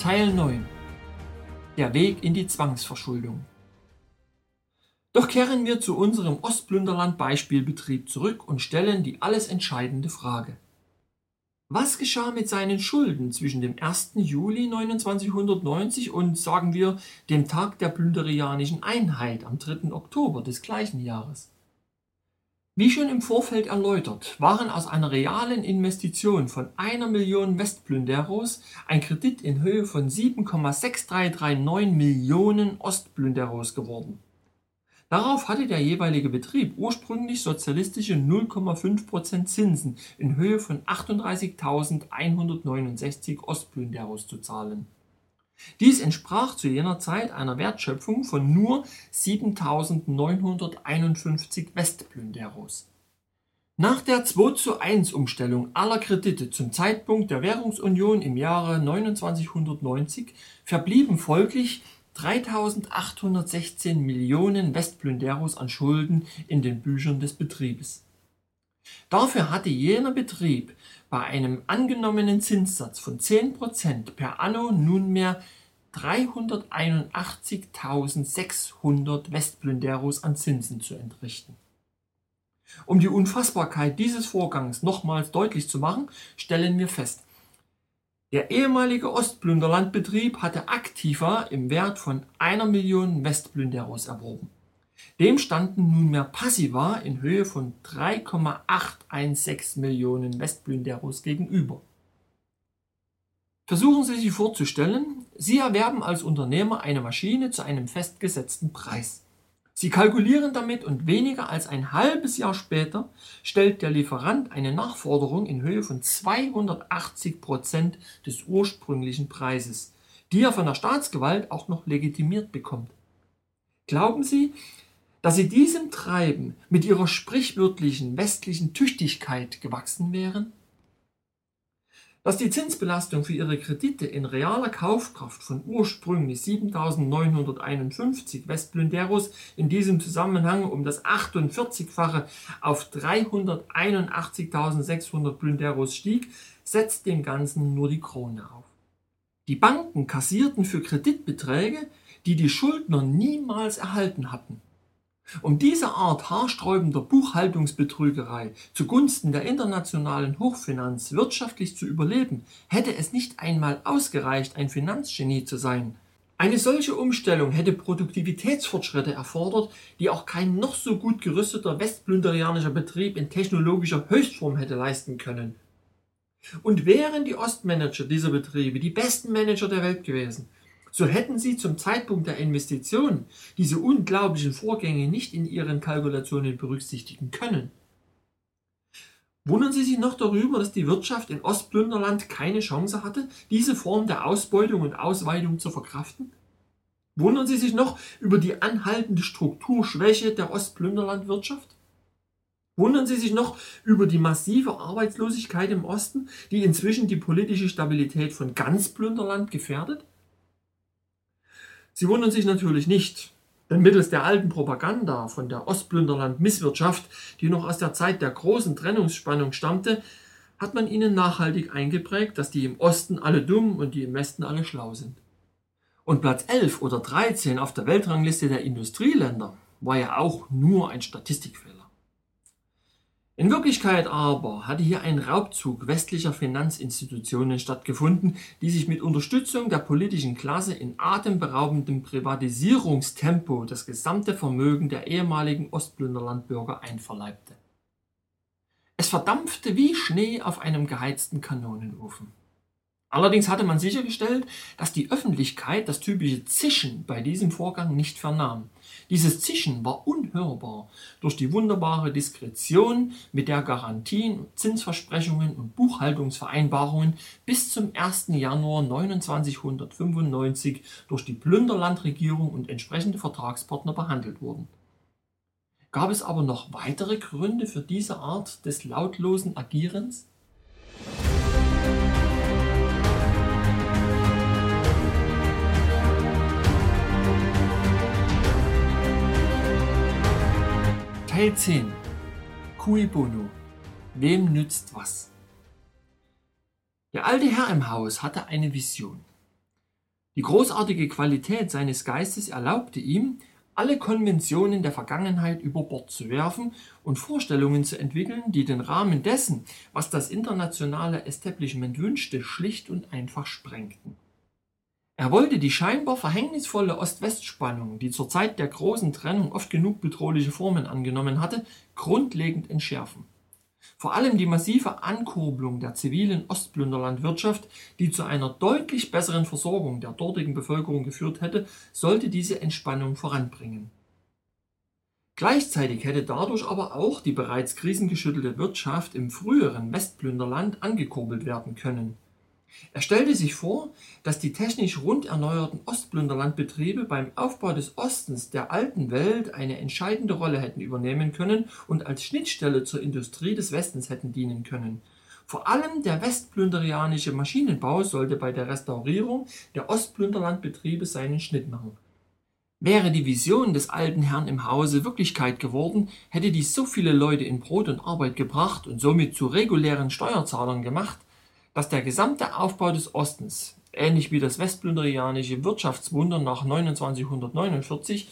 Speaker 1: Teil 9 Der Weg in die Zwangsverschuldung Doch kehren wir zu unserem Ostplünderland-Beispielbetrieb zurück und stellen die alles entscheidende Frage. Was geschah mit seinen Schulden zwischen dem 1. Juli 2990 und, sagen wir, dem Tag der plünderianischen Einheit am 3. Oktober des gleichen Jahres? Wie schon im Vorfeld erläutert, waren aus einer realen Investition von einer Million Westplünderos ein Kredit in Höhe von 7,6339 Millionen Ostplünderos geworden. Darauf hatte der jeweilige Betrieb ursprünglich sozialistische 0,5% Zinsen in Höhe von 38.169 Ostplünderos zu zahlen. Dies entsprach zu jener Zeit einer Wertschöpfung von nur 7.951 Westplünderos. Nach der 2 zu 1 Umstellung aller Kredite zum Zeitpunkt der Währungsunion im Jahre 2990 verblieben folglich 3.816 Millionen Westplünderos an Schulden in den Büchern des Betriebes. Dafür hatte jener Betrieb bei einem angenommenen Zinssatz von 10% per anno nunmehr 381.600 Westplünderos an Zinsen zu entrichten. Um die Unfassbarkeit dieses Vorgangs nochmals deutlich zu machen, stellen wir fest, der ehemalige Ostplünderlandbetrieb hatte Aktiva im Wert von einer Million Westplünderos erworben. Dem standen nunmehr Passiva in Höhe von 3,816 Millionen Westplünderos gegenüber. Versuchen Sie sich vorzustellen, Sie erwerben als Unternehmer eine Maschine zu einem festgesetzten Preis. Sie kalkulieren damit und weniger als ein halbes Jahr später stellt der Lieferant eine Nachforderung in Höhe von 280 Prozent des ursprünglichen Preises, die er von der Staatsgewalt auch noch legitimiert bekommt. Glauben Sie, dass Sie diesem Treiben mit Ihrer sprichwörtlichen westlichen Tüchtigkeit gewachsen wären? Dass die Zinsbelastung für ihre Kredite in realer Kaufkraft von ursprünglich 7.951 Westblünderos in diesem Zusammenhang um das 48-fache auf 381.600 Blünderos stieg, setzt dem Ganzen nur die Krone auf. Die Banken kassierten für Kreditbeträge, die die Schuldner niemals erhalten hatten. Um diese Art haarsträubender Buchhaltungsbetrügerei zugunsten der internationalen Hochfinanz wirtschaftlich zu überleben, hätte es nicht einmal ausgereicht, ein Finanzgenie zu sein. Eine solche Umstellung hätte Produktivitätsfortschritte erfordert, die auch kein noch so gut gerüsteter westplünderianischer Betrieb in technologischer Höchstform hätte leisten können. Und wären die Ostmanager dieser Betriebe die besten Manager der Welt gewesen, so hätten sie zum Zeitpunkt der Investition diese unglaublichen Vorgänge nicht in ihren Kalkulationen berücksichtigen können. Wundern Sie sich noch darüber, dass die Wirtschaft in Ostplünderland keine Chance hatte, diese Form der Ausbeutung und Ausweitung zu verkraften? Wundern Sie sich noch über die anhaltende Strukturschwäche der Ostplünderlandwirtschaft? Wundern Sie sich noch über die massive Arbeitslosigkeit im Osten, die inzwischen die politische Stabilität von ganz Plünderland gefährdet? Sie wundern sich natürlich nicht, denn mittels der alten Propaganda von der Ostplünderland-Misswirtschaft, die noch aus der Zeit der großen Trennungsspannung stammte, hat man ihnen nachhaltig eingeprägt, dass die im Osten alle dumm und die im Westen alle schlau sind. Und Platz 11 oder 13 auf der Weltrangliste der Industrieländer war ja auch nur ein Statistikfehler. In Wirklichkeit aber hatte hier ein Raubzug westlicher Finanzinstitutionen stattgefunden, die sich mit Unterstützung der politischen Klasse in atemberaubendem Privatisierungstempo das gesamte Vermögen der ehemaligen Ostplünderlandbürger einverleibte. Es verdampfte wie Schnee auf einem geheizten Kanonenofen. Allerdings hatte man sichergestellt, dass die Öffentlichkeit das typische Zischen bei diesem Vorgang nicht vernahm. Dieses Zischen war unhörbar durch die wunderbare Diskretion, mit der Garantien, Zinsversprechungen und Buchhaltungsvereinbarungen bis zum 1. Januar 2995 durch die Plünderlandregierung und entsprechende Vertragspartner behandelt wurden. Gab es aber noch weitere Gründe für diese Art des lautlosen Agierens? Teil 10 Cui Bono Wem nützt was? Der alte Herr im Haus hatte eine Vision. Die großartige Qualität seines Geistes erlaubte ihm, alle Konventionen der Vergangenheit über Bord zu werfen und Vorstellungen zu entwickeln, die den Rahmen dessen, was das internationale Establishment wünschte, schlicht und einfach sprengten. Er wollte die scheinbar verhängnisvolle Ost-West-Spannung, die zur Zeit der großen Trennung oft genug bedrohliche Formen angenommen hatte, grundlegend entschärfen. Vor allem die massive Ankurbelung der zivilen Ostplünderlandwirtschaft, die zu einer deutlich besseren Versorgung der dortigen Bevölkerung geführt hätte, sollte diese Entspannung voranbringen. Gleichzeitig hätte dadurch aber auch die bereits krisengeschüttelte Wirtschaft im früheren Westplünderland angekurbelt werden können er stellte sich vor, dass die technisch rund erneuerten Ostplünderlandbetriebe beim Aufbau des Ostens der alten Welt eine entscheidende Rolle hätten übernehmen können und als Schnittstelle zur Industrie des Westens hätten dienen können. Vor allem der westplünderianische Maschinenbau sollte bei der Restaurierung der Ostplünderlandbetriebe seinen Schnitt machen. Wäre die Vision des alten Herrn im Hause Wirklichkeit geworden, hätte dies so viele Leute in Brot und Arbeit gebracht und somit zu regulären Steuerzahlern gemacht, dass der gesamte Aufbau des Ostens, ähnlich wie das westplünderianische Wirtschaftswunder nach 2949,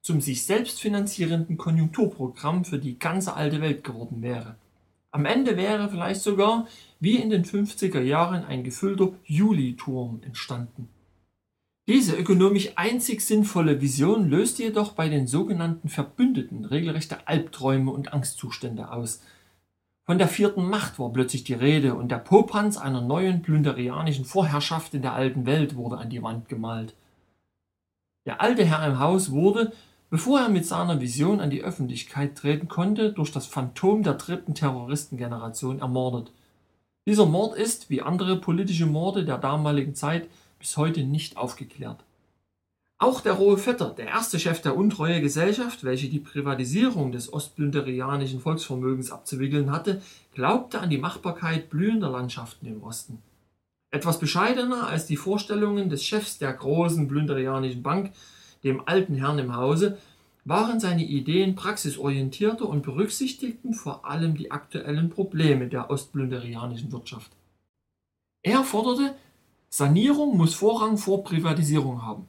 Speaker 1: zum sich selbst finanzierenden Konjunkturprogramm für die ganze alte Welt geworden wäre. Am Ende wäre vielleicht sogar, wie in den 50er Jahren, ein gefüllter Juli-Turm entstanden. Diese ökonomisch einzig sinnvolle Vision löste jedoch bei den sogenannten Verbündeten regelrechte Albträume und Angstzustände aus, von der vierten Macht war plötzlich die Rede und der Popanz einer neuen plünderianischen Vorherrschaft in der alten Welt wurde an die Wand gemalt. Der alte Herr im Haus wurde, bevor er mit seiner Vision an die Öffentlichkeit treten konnte, durch das Phantom der dritten Terroristengeneration ermordet. Dieser Mord ist, wie andere politische Morde der damaligen Zeit, bis heute nicht aufgeklärt. Auch der rohe Vetter, der erste Chef der Untreue Gesellschaft, welche die Privatisierung des ostplünderianischen Volksvermögens abzuwickeln hatte, glaubte an die Machbarkeit blühender Landschaften im Osten. Etwas bescheidener als die Vorstellungen des Chefs der großen plünderianischen Bank, dem alten Herrn im Hause, waren seine Ideen praxisorientierter und berücksichtigten vor allem die aktuellen Probleme der ostplünderianischen Wirtschaft. Er forderte, Sanierung muss Vorrang vor Privatisierung haben.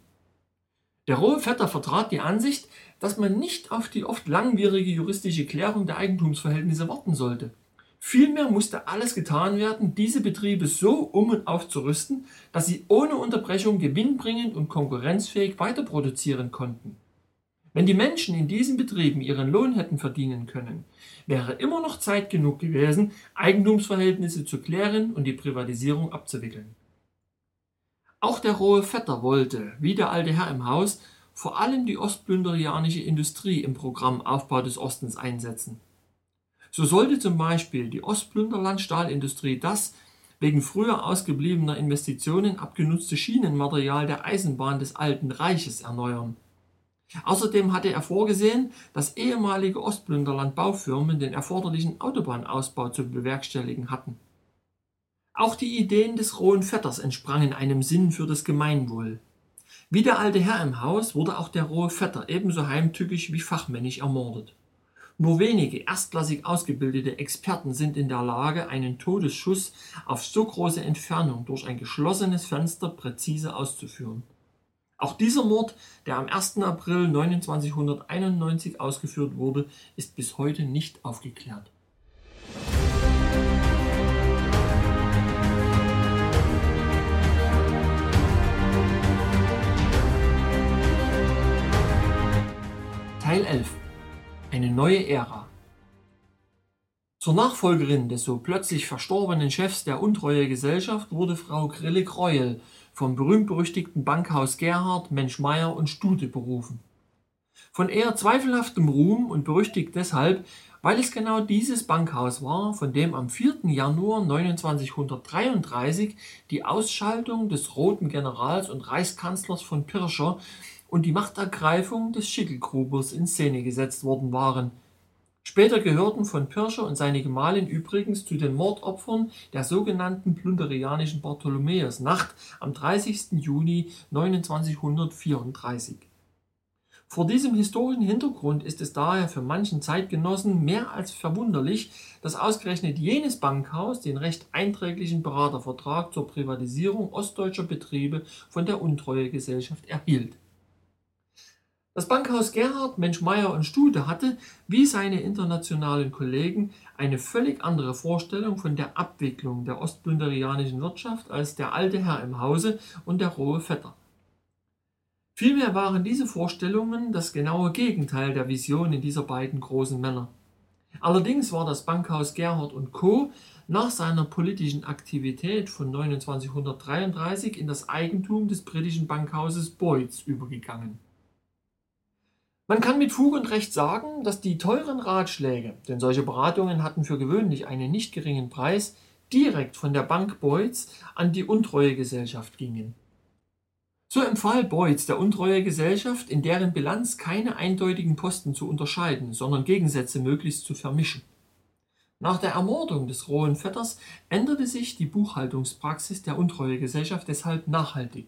Speaker 1: Der rohe Vetter vertrat die Ansicht, dass man nicht auf die oft langwierige juristische Klärung der Eigentumsverhältnisse warten sollte. Vielmehr musste alles getan werden, diese Betriebe so um und aufzurüsten, dass sie ohne Unterbrechung gewinnbringend und konkurrenzfähig weiterproduzieren konnten. Wenn die Menschen in diesen Betrieben ihren Lohn hätten verdienen können, wäre immer noch Zeit genug gewesen, Eigentumsverhältnisse zu klären und die Privatisierung abzuwickeln. Auch der rohe Vetter wollte, wie der alte Herr im Haus, vor allem die ostplünderianische Industrie im Programm Aufbau des Ostens einsetzen. So sollte zum Beispiel die Ostplünderland-Stahlindustrie das wegen früher ausgebliebener Investitionen abgenutzte Schienenmaterial der Eisenbahn des Alten Reiches erneuern. Außerdem hatte er vorgesehen, dass ehemalige Ostplünderland-Baufirmen den erforderlichen Autobahnausbau zu bewerkstelligen hatten. Auch die Ideen des Rohen Vetters entsprangen einem Sinn für das Gemeinwohl. Wie der alte Herr im Haus wurde auch der rohe Vetter ebenso heimtückisch wie fachmännisch ermordet. Nur wenige erstklassig ausgebildete Experten sind in der Lage, einen Todesschuss auf so große Entfernung durch ein geschlossenes Fenster präzise auszuführen. Auch dieser Mord, der am 1. April 2991 ausgeführt wurde, ist bis heute nicht aufgeklärt. Teil 11 Eine neue Ära Zur Nachfolgerin des so plötzlich verstorbenen Chefs der Untreue Gesellschaft wurde Frau Grille-Greuel vom berühmt-berüchtigten Bankhaus Gerhard, Menschmeier und Stute berufen. Von eher zweifelhaftem Ruhm und berüchtigt deshalb, weil es genau dieses Bankhaus war, von dem am 4. Januar 2933 die Ausschaltung des Roten Generals und Reichskanzlers von Pirscher und die Machtergreifung des Schickelgrubers in Szene gesetzt worden waren – Später gehörten von Pirscher und seine Gemahlin übrigens zu den Mordopfern der sogenannten plunderianischen Bartholomäusnacht am 30. Juni 2934. Vor diesem historischen Hintergrund ist es daher für manchen Zeitgenossen mehr als verwunderlich, dass ausgerechnet jenes Bankhaus den recht einträglichen Beratervertrag zur Privatisierung ostdeutscher Betriebe von der Untreuegesellschaft erhielt das Bankhaus Gerhard, Menschmeier und Stute hatte, wie seine internationalen Kollegen, eine völlig andere Vorstellung von der Abwicklung der ostbünderianischen Wirtschaft als der alte Herr im Hause und der rohe Vetter. Vielmehr waren diese Vorstellungen das genaue Gegenteil der Visionen dieser beiden großen Männer. Allerdings war das Bankhaus Gerhard und Co. nach seiner politischen Aktivität von 2933 in das Eigentum des britischen Bankhauses Boyds übergegangen man kann mit Fug und Recht sagen, dass die teuren Ratschläge, denn solche Beratungen hatten für gewöhnlich einen nicht geringen Preis, direkt von der Bank Beutz an die Untreuegesellschaft gingen. So empfahl Beutz der Untreuegesellschaft, in deren Bilanz keine eindeutigen Posten zu unterscheiden, sondern Gegensätze möglichst zu vermischen. Nach der Ermordung des rohen Vetters änderte sich die Buchhaltungspraxis der Untreuegesellschaft deshalb nachhaltig.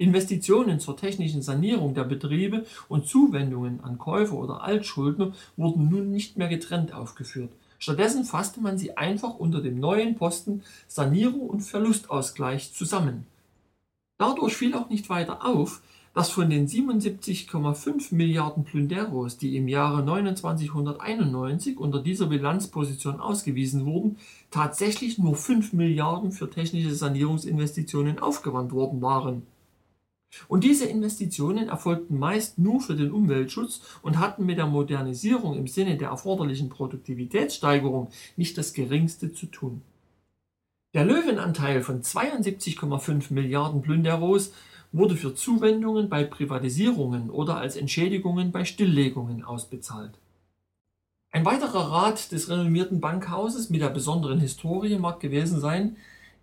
Speaker 1: Investitionen zur technischen Sanierung der Betriebe und Zuwendungen an Käufer oder Altschuldner wurden nun nicht mehr getrennt aufgeführt. Stattdessen fasste man sie einfach unter dem neuen Posten Sanierung und Verlustausgleich zusammen. Dadurch fiel auch nicht weiter auf, dass von den 77,5 Milliarden Plünderos, die im Jahre 2991 unter dieser Bilanzposition ausgewiesen wurden, tatsächlich nur 5 Milliarden für technische Sanierungsinvestitionen aufgewandt worden waren. Und diese Investitionen erfolgten meist nur für den Umweltschutz und hatten mit der Modernisierung im Sinne der erforderlichen Produktivitätssteigerung nicht das geringste zu tun. Der Löwenanteil von 72,5 Milliarden Plünderos wurde für Zuwendungen bei Privatisierungen oder als Entschädigungen bei Stilllegungen ausbezahlt. Ein weiterer Rat des renommierten Bankhauses mit der besonderen Historie mag gewesen sein,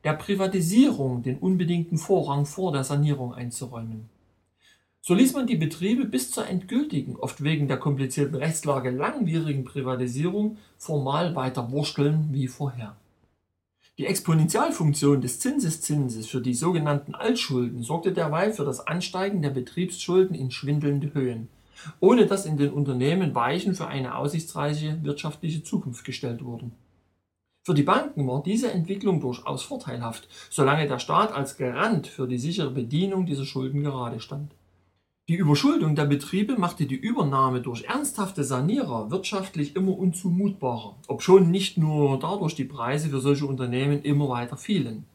Speaker 1: der Privatisierung den unbedingten Vorrang vor der Sanierung einzuräumen. So ließ man die Betriebe bis zur endgültigen, oft wegen der komplizierten Rechtslage langwierigen Privatisierung formal weiter wursteln wie vorher. Die Exponentialfunktion des Zinseszinses für die sogenannten Altschulden sorgte derweil für das Ansteigen der Betriebsschulden in schwindelnde Höhen, ohne dass in den Unternehmen Weichen für eine aussichtsreiche wirtschaftliche Zukunft gestellt wurden. Für die Banken war diese Entwicklung durchaus vorteilhaft, solange der Staat als Garant für die sichere Bedienung dieser Schulden gerade stand. Die Überschuldung der Betriebe machte die Übernahme durch ernsthafte Sanierer wirtschaftlich immer unzumutbarer, obschon nicht nur dadurch die Preise für solche Unternehmen immer weiter fielen.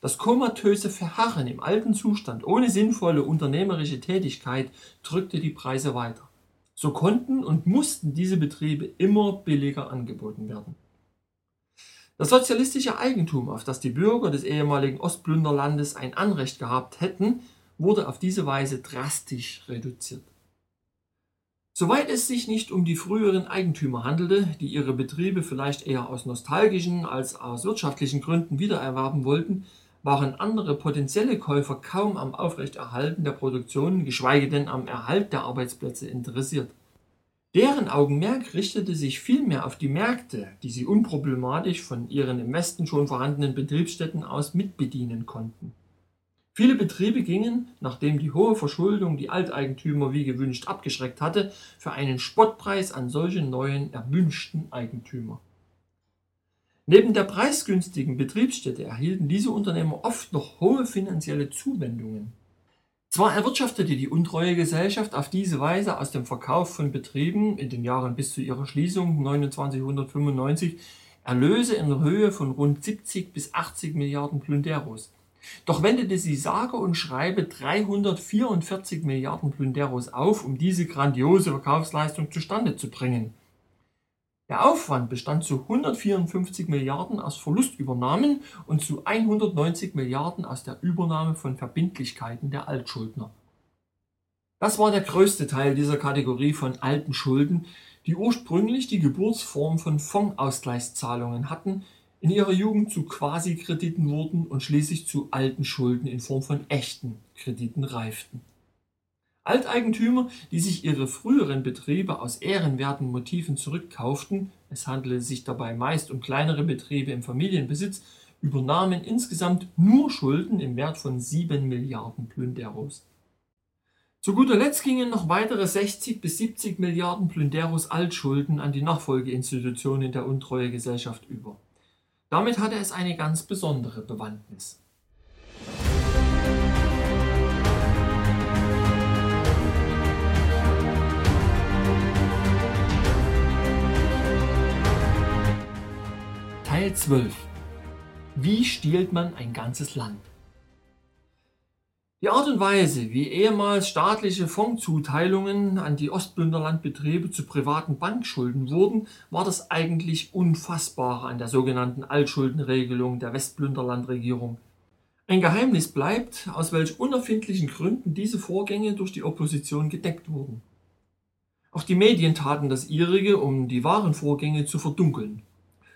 Speaker 1: Das komatöse Verharren im alten Zustand ohne sinnvolle unternehmerische Tätigkeit drückte die Preise weiter. So konnten und mussten diese Betriebe immer billiger angeboten werden. Das sozialistische Eigentum, auf das die Bürger des ehemaligen Ostplünderlandes ein Anrecht gehabt hätten, wurde auf diese Weise drastisch reduziert. Soweit es sich nicht um die früheren Eigentümer handelte, die ihre Betriebe vielleicht eher aus nostalgischen als aus wirtschaftlichen Gründen wiedererwerben wollten, waren andere potenzielle Käufer kaum am Aufrechterhalten der Produktion, geschweige denn am Erhalt der Arbeitsplätze interessiert. Deren Augenmerk richtete sich vielmehr auf die Märkte, die sie unproblematisch von ihren im Westen schon vorhandenen Betriebsstätten aus mitbedienen konnten. Viele Betriebe gingen, nachdem die hohe Verschuldung die Alteigentümer wie gewünscht abgeschreckt hatte, für einen Spottpreis an solche neuen erwünschten Eigentümer. Neben der preisgünstigen Betriebsstätte erhielten diese Unternehmer oft noch hohe finanzielle Zuwendungen zwar erwirtschaftete die Untreuegesellschaft auf diese Weise aus dem Verkauf von Betrieben in den Jahren bis zu ihrer Schließung 2995 Erlöse in Höhe von rund 70 bis 80 Milliarden Plunderos. Doch wendete sie sage und schreibe 344 Milliarden Plunderos auf, um diese grandiose Verkaufsleistung zustande zu bringen der Aufwand bestand zu 154 Milliarden aus Verlustübernahmen und zu 190 Milliarden aus der Übernahme von Verbindlichkeiten der Altschuldner. Das war der größte Teil dieser Kategorie von alten Schulden, die ursprünglich die Geburtsform von Fondsausgleichszahlungen hatten, in ihrer Jugend zu Quasi-Krediten wurden und schließlich zu alten Schulden in Form von echten Krediten reiften Alteigentümer, die sich ihre früheren Betriebe aus ehrenwerten Motiven zurückkauften (es handelte sich dabei meist um kleinere Betriebe im Familienbesitz), übernahmen insgesamt nur Schulden im Wert von sieben Milliarden Plünderos. Zu guter Letzt gingen noch weitere 60 bis 70 Milliarden Plünderos Altschulden an die Nachfolgeinstitutionen der Untreuegesellschaft über. Damit hatte es eine ganz besondere Bewandtnis Teil 12 Wie stiehlt man ein ganzes Land? Die Art und Weise, wie ehemals staatliche Fondszuteilungen an die Ostbünderlandbetriebe zu privaten Bankschulden wurden, war das eigentlich Unfassbare an der sogenannten Altschuldenregelung der Westbünderlandregierung. Ein Geheimnis bleibt, aus welch unerfindlichen Gründen diese Vorgänge durch die Opposition gedeckt wurden. Auch die Medien taten das ihrige, um die wahren Vorgänge zu verdunkeln.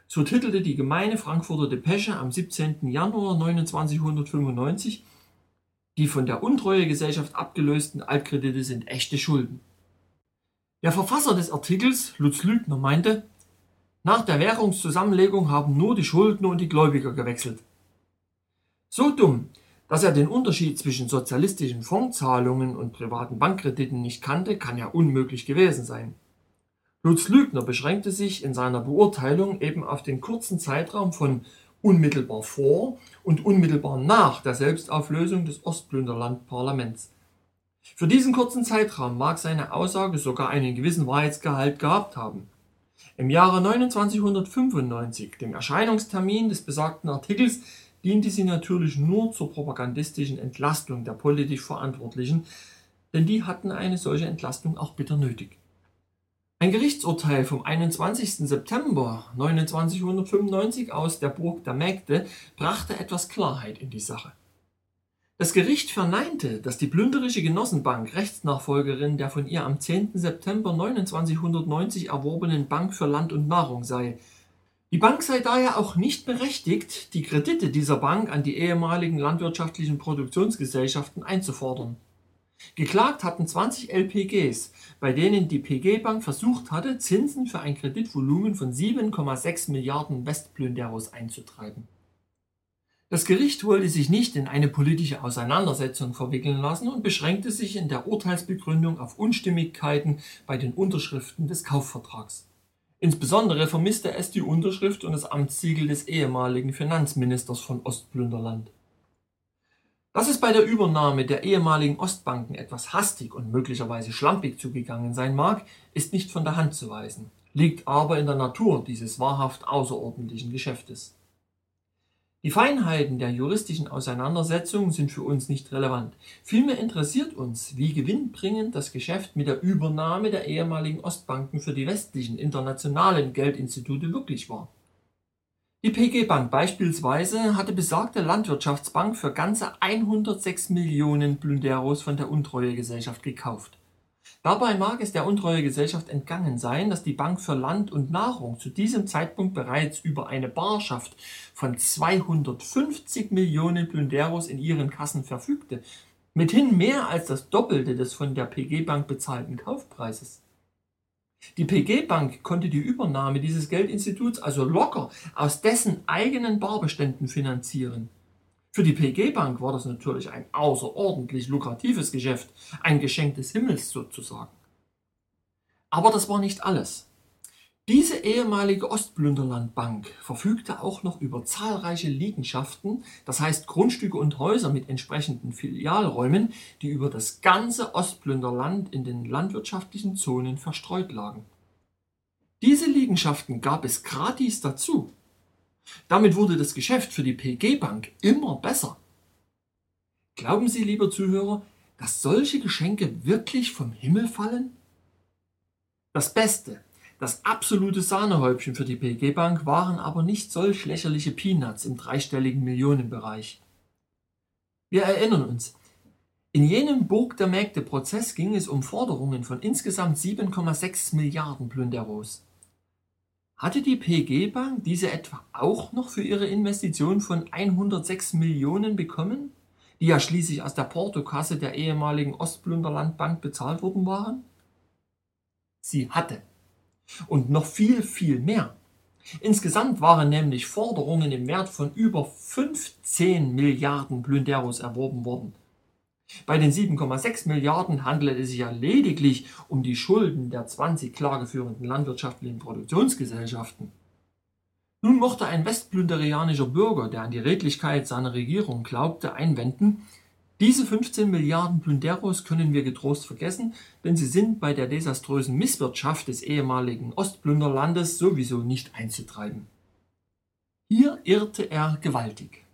Speaker 1: So titelte die Gemeine Frankfurter Depesche am 17. Januar 2995, die von der Untreuegesellschaft abgelösten Altkredite sind echte Schulden. Der Verfasser des Artikels, Lutz Lübner, meinte, nach der Währungszusammenlegung haben nur die Schuldner und die Gläubiger gewechselt. So dumm, dass er den Unterschied zwischen sozialistischen Fondszahlungen und privaten Bankkrediten nicht kannte, kann ja unmöglich gewesen sein. Lutz Lübner beschränkte sich in seiner Beurteilung eben auf den kurzen Zeitraum von unmittelbar vor und unmittelbar nach der Selbstauflösung des Ostplünderland-Parlaments. Für diesen kurzen Zeitraum mag seine Aussage sogar einen gewissen Wahrheitsgehalt gehabt haben. Im Jahre 2995, dem Erscheinungstermin des besagten Artikels, diente sie natürlich nur zur propagandistischen Entlastung der politisch Verantwortlichen, denn die hatten eine solche Entlastung auch bitter nötig. Ein Gerichtsurteil vom 21. September 2995 aus der Burg der Mägde brachte etwas Klarheit in die Sache. Das Gericht verneinte, dass die plünderische Genossenbank Rechtsnachfolgerin der von ihr am 10. September 2990 erworbenen Bank für Land und Nahrung sei. Die Bank sei daher auch nicht berechtigt, die Kredite dieser Bank an die ehemaligen landwirtschaftlichen Produktionsgesellschaften einzufordern Geklagt hatten 20 LPGs, bei denen die PG-Bank versucht hatte, Zinsen für ein Kreditvolumen von 7,6 Milliarden Westplünderos einzutreiben. Das Gericht wollte sich nicht in eine politische Auseinandersetzung verwickeln lassen und beschränkte sich in der Urteilsbegründung auf Unstimmigkeiten bei den Unterschriften des Kaufvertrags. Insbesondere vermisste es die Unterschrift und das Amtssiegel des ehemaligen Finanzministers von Ostplünderland dass es bei der Übernahme der ehemaligen Ostbanken etwas hastig und möglicherweise schlampig zugegangen sein mag, ist nicht von der Hand zu weisen, liegt aber in der Natur dieses wahrhaft außerordentlichen Geschäftes. Die Feinheiten der juristischen Auseinandersetzung sind für uns nicht relevant. Vielmehr interessiert uns, wie gewinnbringend das Geschäft mit der Übernahme der ehemaligen Ostbanken für die westlichen internationalen Geldinstitute wirklich war. Die PG Bank beispielsweise hatte besagte Landwirtschaftsbank für ganze 106 Millionen Plünderos von der Untreuegesellschaft gekauft. Dabei mag es der untreue Gesellschaft entgangen sein, dass die Bank für Land und Nahrung zu diesem Zeitpunkt bereits über eine Barschaft von 250 Millionen Plünderos in ihren Kassen verfügte, mithin mehr als das Doppelte des von der PG Bank bezahlten Kaufpreises. Die PG Bank konnte die Übernahme dieses Geldinstituts also locker aus dessen eigenen Barbeständen finanzieren. Für die PG Bank war das natürlich ein außerordentlich lukratives Geschäft, ein Geschenk des Himmels sozusagen. Aber das war nicht alles. Diese ehemalige Ostplünderlandbank verfügte auch noch über zahlreiche Liegenschaften, das heißt Grundstücke und Häuser mit entsprechenden Filialräumen, die über das ganze Ostplünderland in den landwirtschaftlichen Zonen verstreut lagen. Diese Liegenschaften gab es gratis dazu. Damit wurde das Geschäft für die PG Bank immer besser. Glauben Sie, lieber Zuhörer, dass solche Geschenke wirklich vom Himmel fallen? Das Beste, das absolute Sahnehäubchen für die PG Bank waren aber nicht solch lächerliche Peanuts im dreistelligen Millionenbereich. Wir erinnern uns, in jenem Burg der Mägde Prozess ging es um Forderungen von insgesamt 7,6 Milliarden Plünderos. Hatte die PG Bank diese etwa auch noch für ihre Investition von 106 Millionen bekommen, die ja schließlich aus der Portokasse der ehemaligen Ostplünderlandbank bezahlt worden waren? Sie hatte. Und noch viel, viel mehr. Insgesamt waren nämlich Forderungen im Wert von über 15 Milliarden Plünderos erworben worden. Bei den 7,6 Milliarden handelt es sich ja lediglich um die Schulden der 20 klageführenden landwirtschaftlichen Produktionsgesellschaften. Nun mochte ein westplünderianischer Bürger, der an die Redlichkeit seiner Regierung glaubte, einwenden, diese 15 Milliarden Plünderos können wir getrost vergessen, denn sie sind bei der desaströsen Misswirtschaft des ehemaligen Ostplünderlandes sowieso nicht einzutreiben. Hier irrte er gewaltig.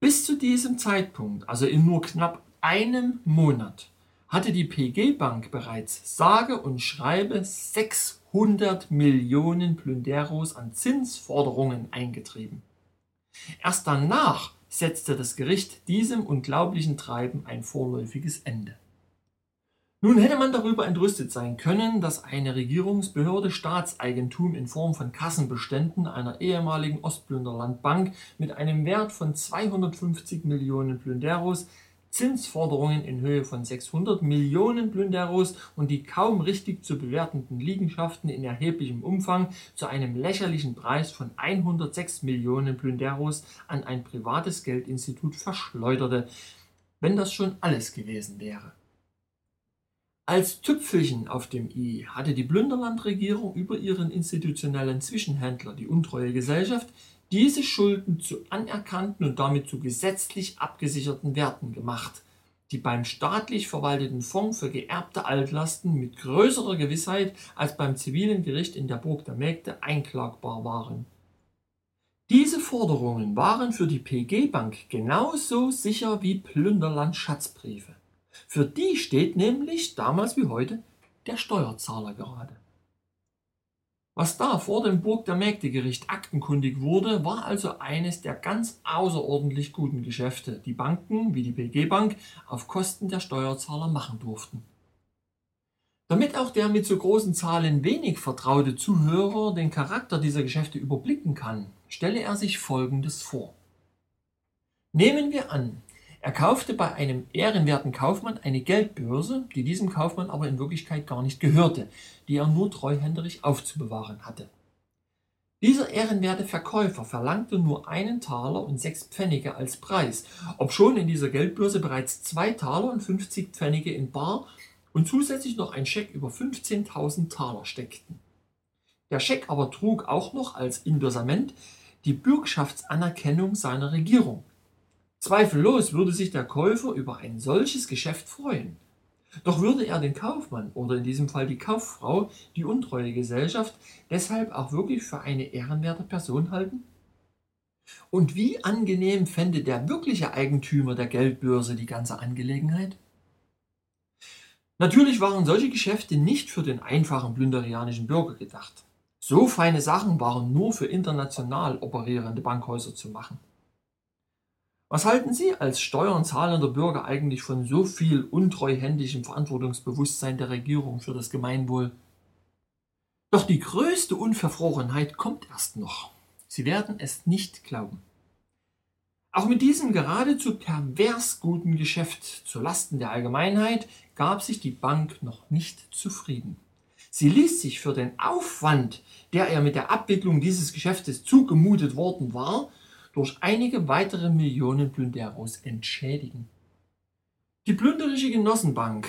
Speaker 1: Bis zu diesem Zeitpunkt, also in nur knapp einem Monat hatte die PG Bank bereits sage und schreibe 600 Millionen Plünderos an Zinsforderungen eingetrieben. Erst danach setzte das Gericht diesem unglaublichen Treiben ein vorläufiges Ende. Nun hätte man darüber entrüstet sein können, dass eine Regierungsbehörde Staatseigentum in Form von Kassenbeständen einer ehemaligen Ostplünderlandbank mit einem Wert von 250 Millionen Plünderos Zinsforderungen in Höhe von 600 Millionen Plünderos und die kaum richtig zu bewertenden Liegenschaften in erheblichem Umfang zu einem lächerlichen Preis von 106 Millionen Plünderos an ein privates Geldinstitut verschleuderte, wenn das schon alles gewesen wäre. Als Tüpfelchen auf dem i hatte die Plünderlandregierung über ihren institutionellen Zwischenhändler, die Untreue Gesellschaft, diese Schulden zu anerkannten und damit zu gesetzlich abgesicherten Werten gemacht, die beim staatlich verwalteten Fonds für geerbte Altlasten mit größerer Gewissheit als beim zivilen Gericht in der Burg der Mägde einklagbar waren. Diese Forderungen waren für die PG Bank genauso sicher wie Plünderland Schatzbriefe. Für die steht nämlich damals wie heute der Steuerzahler gerade. Was da vor dem Burg der Mägdegericht aktenkundig wurde, war also eines der ganz außerordentlich guten Geschäfte, die Banken wie die PG Bank auf Kosten der Steuerzahler machen durften. Damit auch der mit so großen Zahlen wenig vertraute Zuhörer den Charakter dieser Geschäfte überblicken kann, stelle er sich Folgendes vor. Nehmen wir an, er kaufte bei einem ehrenwerten Kaufmann eine Geldbörse, die diesem Kaufmann aber in Wirklichkeit gar nicht gehörte, die er nur treuhänderisch aufzubewahren hatte. Dieser ehrenwerte Verkäufer verlangte nur einen Taler und sechs Pfennige als Preis, obschon in dieser Geldbörse bereits zwei Taler und 50 Pfennige in Bar und zusätzlich noch ein Scheck über 15.000 Taler steckten. Der Scheck aber trug auch noch als Indossament die Bürgschaftsanerkennung seiner Regierung, Zweifellos würde sich der Käufer über ein solches Geschäft freuen. Doch würde er den Kaufmann oder in diesem Fall die Kauffrau, die untreue Gesellschaft, deshalb auch wirklich für eine ehrenwerte Person halten? Und wie angenehm fände der wirkliche Eigentümer der Geldbörse die ganze Angelegenheit? Natürlich waren solche Geschäfte nicht für den einfachen plünderianischen Bürger gedacht. So feine Sachen waren nur für international operierende Bankhäuser zu machen. Was halten Sie als Steuern zahlender Bürger eigentlich von so viel untreuhändigem Verantwortungsbewusstsein der Regierung für das Gemeinwohl? Doch die größte Unverfrorenheit kommt erst noch. Sie werden es nicht glauben. Auch mit diesem geradezu pervers guten Geschäft zu Lasten der Allgemeinheit gab sich die Bank noch nicht zufrieden. Sie ließ sich für den Aufwand, der ihr mit der Abwicklung dieses Geschäftes zugemutet worden war, durch einige weitere Millionen Plünderos entschädigen. Die plünderische Genossenbank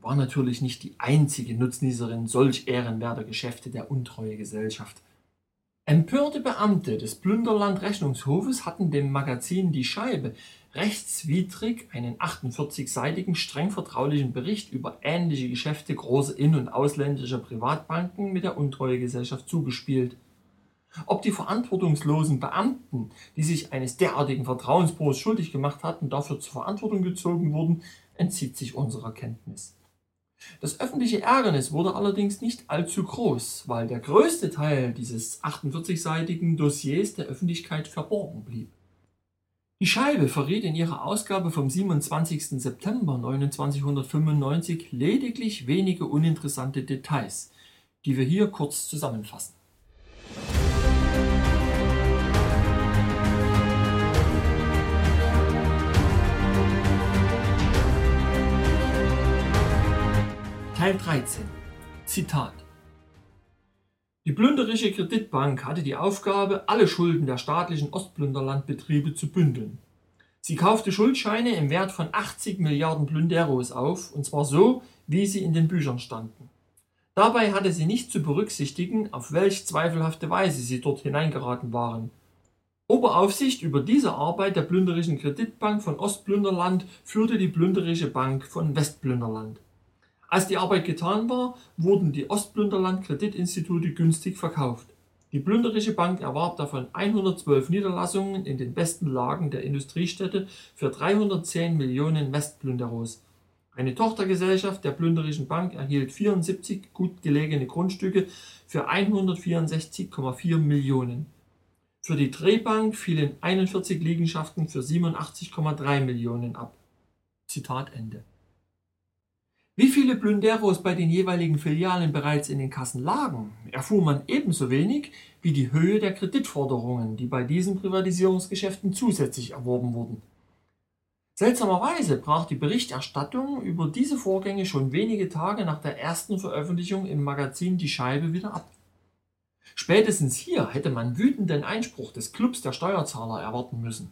Speaker 1: war natürlich nicht die einzige Nutznießerin solch ehrenwerter Geschäfte der untreue Gesellschaft. Empörte Beamte des Plünderland Rechnungshofes hatten dem Magazin Die Scheibe rechtswidrig einen 48-seitigen streng vertraulichen Bericht über ähnliche Geschäfte großer in- und ausländischer Privatbanken mit der Untreuegesellschaft zugespielt. Ob die verantwortungslosen Beamten, die sich eines derartigen Vertrauensbruchs schuldig gemacht hatten, dafür zur Verantwortung gezogen wurden, entzieht sich unserer Kenntnis. Das öffentliche Ärgernis wurde allerdings nicht allzu groß, weil der größte Teil dieses 48-seitigen Dossiers der Öffentlichkeit verborgen blieb. Die Scheibe verriet in ihrer Ausgabe vom 27. September 1995 lediglich wenige uninteressante Details, die wir hier kurz zusammenfassen. Teil 13 Zitat Die plünderische Kreditbank hatte die Aufgabe, alle Schulden der staatlichen Ostplünderlandbetriebe zu bündeln. Sie kaufte Schuldscheine im Wert von 80 Milliarden Plünderos auf, und zwar so, wie sie in den Büchern standen. Dabei hatte sie nicht zu berücksichtigen, auf welch zweifelhafte Weise sie dort hineingeraten waren. Oberaufsicht über diese Arbeit der plünderischen Kreditbank von Ostplünderland führte die plünderische Bank von Westplünderland. Als die Arbeit getan war, wurden die Ostplünderland-Kreditinstitute günstig verkauft. Die plünderische Bank erwarb davon 112 Niederlassungen in den besten Lagen der Industriestädte für 310 Millionen Westplünderos. Eine Tochtergesellschaft der plünderischen Bank erhielt 74 gut gelegene Grundstücke für 164,4 Millionen. Für die Drehbank fielen 41 Liegenschaften für 87,3 Millionen ab. Zitat Ende. Wie viele Plünderos bei den jeweiligen Filialen bereits in den Kassen lagen, erfuhr man ebenso wenig wie die Höhe der Kreditforderungen, die bei diesen Privatisierungsgeschäften zusätzlich erworben wurden. Seltsamerweise brach die Berichterstattung über diese Vorgänge schon wenige Tage nach der ersten Veröffentlichung im Magazin Die Scheibe wieder ab. Spätestens hier hätte man wütenden Einspruch des Clubs der Steuerzahler erwarten müssen.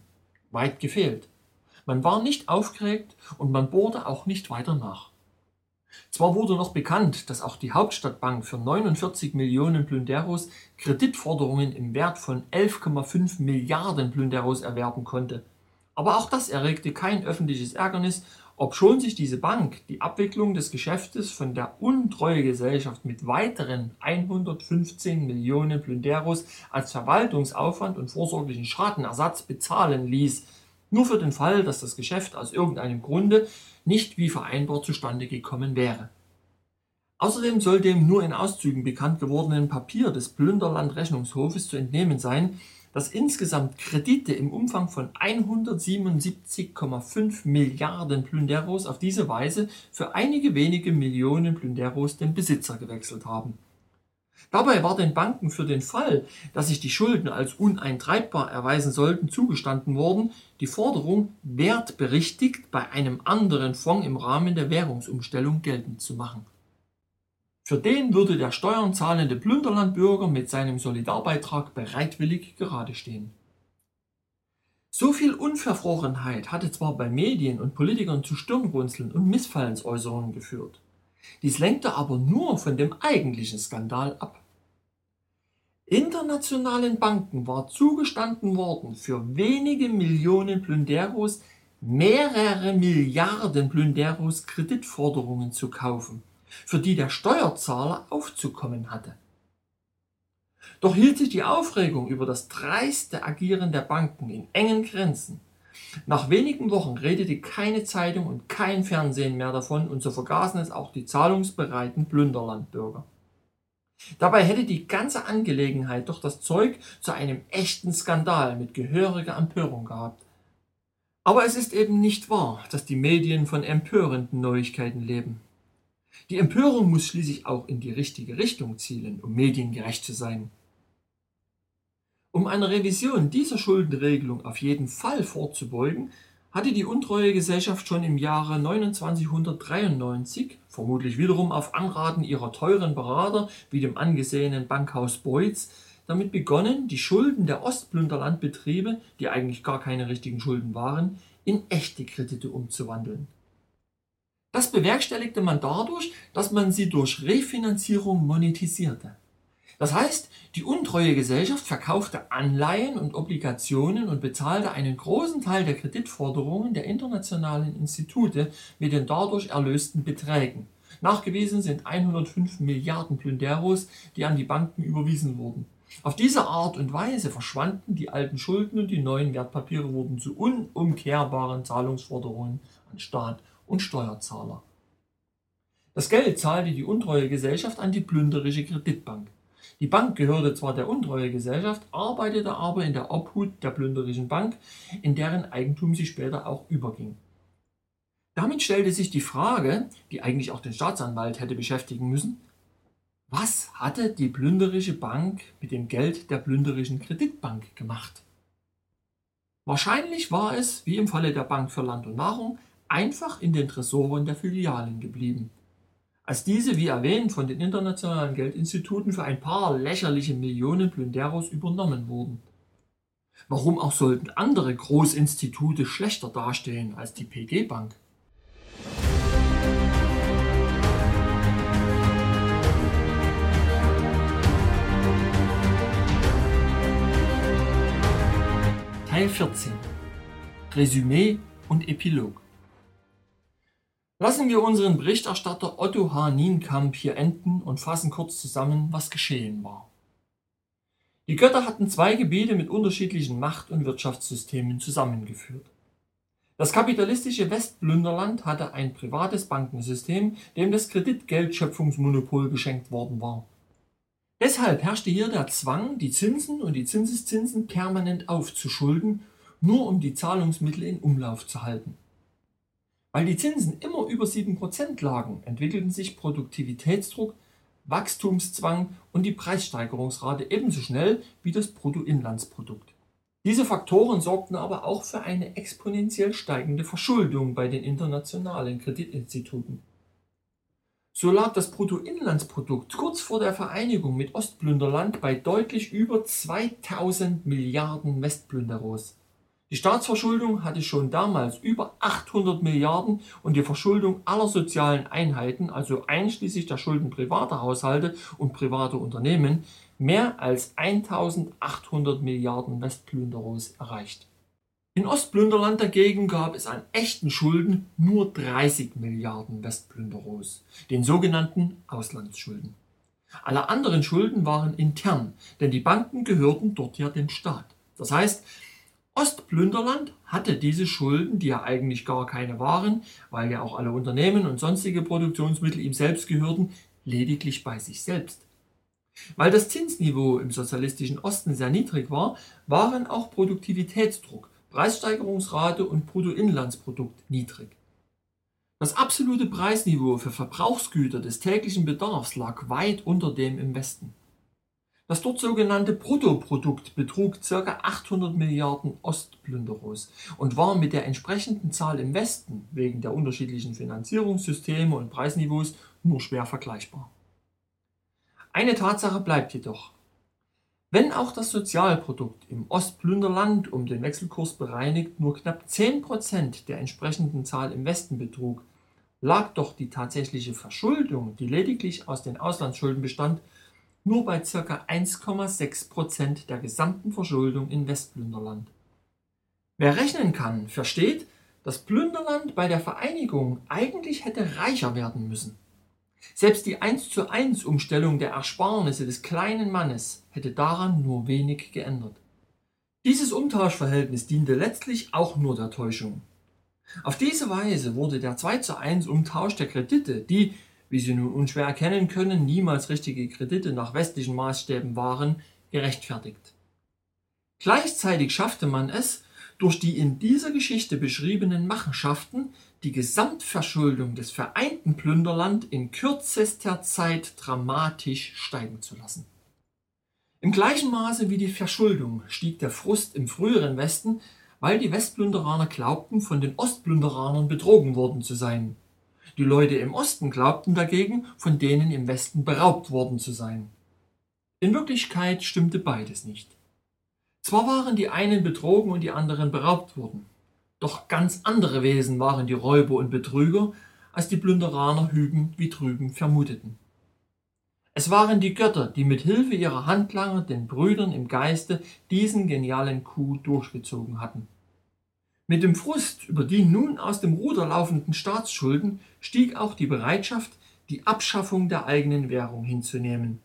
Speaker 1: Weit gefehlt. Man war nicht aufgeregt und man bohrte auch nicht weiter nach. Zwar wurde noch bekannt, dass auch die Hauptstadtbank für 49 Millionen Plünderos Kreditforderungen im Wert von 11,5 Milliarden Plünderos erwerben konnte, aber auch das erregte kein öffentliches Ärgernis, obschon sich diese Bank die Abwicklung des Geschäftes von der Untreuegesellschaft mit weiteren 115 Millionen Plünderos als Verwaltungsaufwand und vorsorglichen Schadenersatz bezahlen ließ, nur für den Fall, dass das Geschäft aus irgendeinem Grunde nicht wie vereinbart zustande gekommen wäre. Außerdem soll dem nur in Auszügen bekannt gewordenen Papier des Plünderland Rechnungshofes zu entnehmen sein, dass insgesamt Kredite im Umfang von 177,5 Milliarden Plünderos auf diese Weise für einige wenige Millionen Plünderos den Besitzer gewechselt haben. Dabei war den Banken für den Fall, dass sich die Schulden als uneintreibbar erweisen sollten, zugestanden worden, die Forderung wertberichtigt bei einem anderen Fonds im Rahmen der Währungsumstellung geltend zu machen. Für den würde der Steuern zahlende Plünderlandbürger mit seinem Solidarbeitrag bereitwillig gerade stehen. So viel Unverfrorenheit hatte zwar bei Medien und Politikern zu Stirnrunzeln und Missfallensäußerungen geführt. Dies lenkte aber nur von dem eigentlichen Skandal ab. Internationalen Banken war zugestanden worden, für wenige Millionen Plünderos mehrere Milliarden Plünderos Kreditforderungen zu kaufen, für die der Steuerzahler aufzukommen hatte. Doch hielt sich die Aufregung über das dreiste Agieren der Banken in engen Grenzen nach wenigen Wochen redete keine Zeitung und kein Fernsehen mehr davon und so vergaßen es auch die zahlungsbereiten Plünderlandbürger. Dabei hätte die ganze Angelegenheit doch das Zeug zu einem echten Skandal mit gehöriger Empörung gehabt. Aber es ist eben nicht wahr, dass die Medien von empörenden Neuigkeiten leben. Die Empörung muss schließlich auch in die richtige Richtung zielen, um mediengerecht zu sein. Um einer Revision dieser Schuldenregelung auf jeden Fall vorzubeugen, hatte die untreue Gesellschaft schon im Jahre 2993, vermutlich wiederum auf Anraten ihrer teuren Berater wie dem angesehenen Bankhaus Beutz, damit begonnen, die Schulden der Ostplünderlandbetriebe, die eigentlich gar keine richtigen Schulden waren, in echte Kredite umzuwandeln. Das bewerkstelligte man dadurch, dass man sie durch Refinanzierung monetisierte. Das heißt, die untreue Gesellschaft verkaufte Anleihen und Obligationen und bezahlte einen großen Teil der Kreditforderungen der internationalen Institute mit den dadurch erlösten Beträgen. Nachgewiesen sind 105 Milliarden Plünderos, die an die Banken überwiesen wurden. Auf diese Art und Weise verschwanden die alten Schulden und die neuen Wertpapiere wurden zu unumkehrbaren Zahlungsforderungen an Staat und Steuerzahler. Das Geld zahlte die untreue Gesellschaft an die plünderische Kreditbank. Die Bank gehörte zwar der untreue Gesellschaft, arbeitete aber in der Obhut der plünderischen Bank, in deren Eigentum sie später auch überging. Damit stellte sich die Frage, die eigentlich auch den Staatsanwalt hätte beschäftigen müssen, was hatte die plünderische Bank mit dem Geld der plünderischen Kreditbank gemacht? Wahrscheinlich war es, wie im Falle der Bank für Land und Nahrung, einfach in den Tresoren der Filialen geblieben als diese, wie erwähnt, von den internationalen Geldinstituten für ein paar lächerliche Millionen Plünderos übernommen wurden. Warum auch sollten andere Großinstitute schlechter dastehen als die PG Bank? Teil 14 Resümee und Epilog Lassen wir unseren Berichterstatter Otto H. Nienkamp hier enden und fassen kurz zusammen, was geschehen war. Die Götter hatten zwei Gebiete mit unterschiedlichen Macht- und Wirtschaftssystemen zusammengeführt. Das kapitalistische Westplünderland hatte ein privates Bankensystem, dem das Kreditgeldschöpfungsmonopol geschenkt worden war. Deshalb herrschte hier der Zwang, die Zinsen und die Zinseszinsen permanent aufzuschulden, nur um die Zahlungsmittel in Umlauf zu halten. Weil die Zinsen immer über 7% lagen, entwickelten sich Produktivitätsdruck, Wachstumszwang und die Preissteigerungsrate ebenso schnell wie das Bruttoinlandsprodukt. Diese Faktoren sorgten aber auch für eine exponentiell steigende Verschuldung bei den internationalen Kreditinstituten. So lag das Bruttoinlandsprodukt kurz vor der Vereinigung mit Ostplünderland bei deutlich über 2000 Milliarden Westplünderos. Die Staatsverschuldung hatte schon damals über 800 Milliarden und die Verschuldung aller sozialen Einheiten, also einschließlich der Schulden privater Haushalte und privater Unternehmen, mehr als 1800 Milliarden Westplünderos erreicht. In Ostplünderland dagegen gab es an echten Schulden nur 30 Milliarden Westplünderos, den sogenannten Auslandsschulden. Alle anderen Schulden waren intern, denn die Banken gehörten dort ja dem Staat. Das heißt, Ostplünderland hatte diese Schulden, die ja eigentlich gar keine waren, weil ja auch alle Unternehmen und sonstige Produktionsmittel ihm selbst gehörten, lediglich bei sich selbst. Weil das Zinsniveau im sozialistischen Osten sehr niedrig war, waren auch Produktivitätsdruck, Preissteigerungsrate und Bruttoinlandsprodukt niedrig. Das absolute Preisniveau für Verbrauchsgüter des täglichen Bedarfs lag weit unter dem im Westen. Das dort sogenannte Bruttoprodukt betrug ca. 800 Milliarden Ostplünderos und war mit der entsprechenden Zahl im Westen wegen der unterschiedlichen Finanzierungssysteme und Preisniveaus nur schwer vergleichbar. Eine Tatsache bleibt jedoch. Wenn auch das Sozialprodukt im Ostplünderland um den Wechselkurs bereinigt nur knapp 10% der entsprechenden Zahl im Westen betrug, lag doch die tatsächliche Verschuldung, die lediglich aus den Auslandsschulden bestand, nur bei ca. 1,6 Prozent der gesamten Verschuldung in Westplünderland. Wer rechnen kann, versteht, dass Plünderland bei der Vereinigung eigentlich hätte reicher werden müssen. Selbst die 1 zu 1 Umstellung der Ersparnisse des kleinen Mannes hätte daran nur wenig geändert. Dieses Umtauschverhältnis diente letztlich auch nur der Täuschung. Auf diese Weise wurde der 2 zu 1 Umtausch der Kredite, die wie Sie nun unschwer erkennen können, niemals richtige Kredite nach westlichen Maßstäben waren, gerechtfertigt. Gleichzeitig schaffte man es, durch die in dieser Geschichte beschriebenen Machenschaften die Gesamtverschuldung des vereinten Plünderland in kürzester Zeit dramatisch steigen zu lassen. Im gleichen Maße wie die Verschuldung stieg der Frust im früheren Westen, weil die Westplünderaner glaubten, von den Ostplünderanern betrogen worden zu sein. Die Leute im Osten glaubten dagegen, von denen im Westen beraubt worden zu sein. In Wirklichkeit stimmte beides nicht. Zwar waren die einen betrogen und die anderen beraubt worden, doch ganz andere Wesen waren die Räuber und Betrüger, als die Plünderaner hüben wie drüben vermuteten. Es waren die Götter, die mit Hilfe ihrer Handlanger den Brüdern im Geiste diesen genialen Coup durchgezogen hatten. Mit dem Frust über die nun aus dem Ruder laufenden Staatsschulden stieg auch die Bereitschaft, die Abschaffung der eigenen Währung hinzunehmen.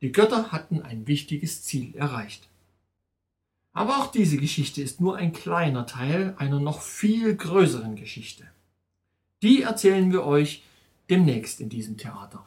Speaker 1: Die Götter hatten ein wichtiges Ziel erreicht. Aber auch diese Geschichte ist nur ein kleiner Teil einer noch viel größeren Geschichte. Die erzählen wir euch demnächst in diesem Theater.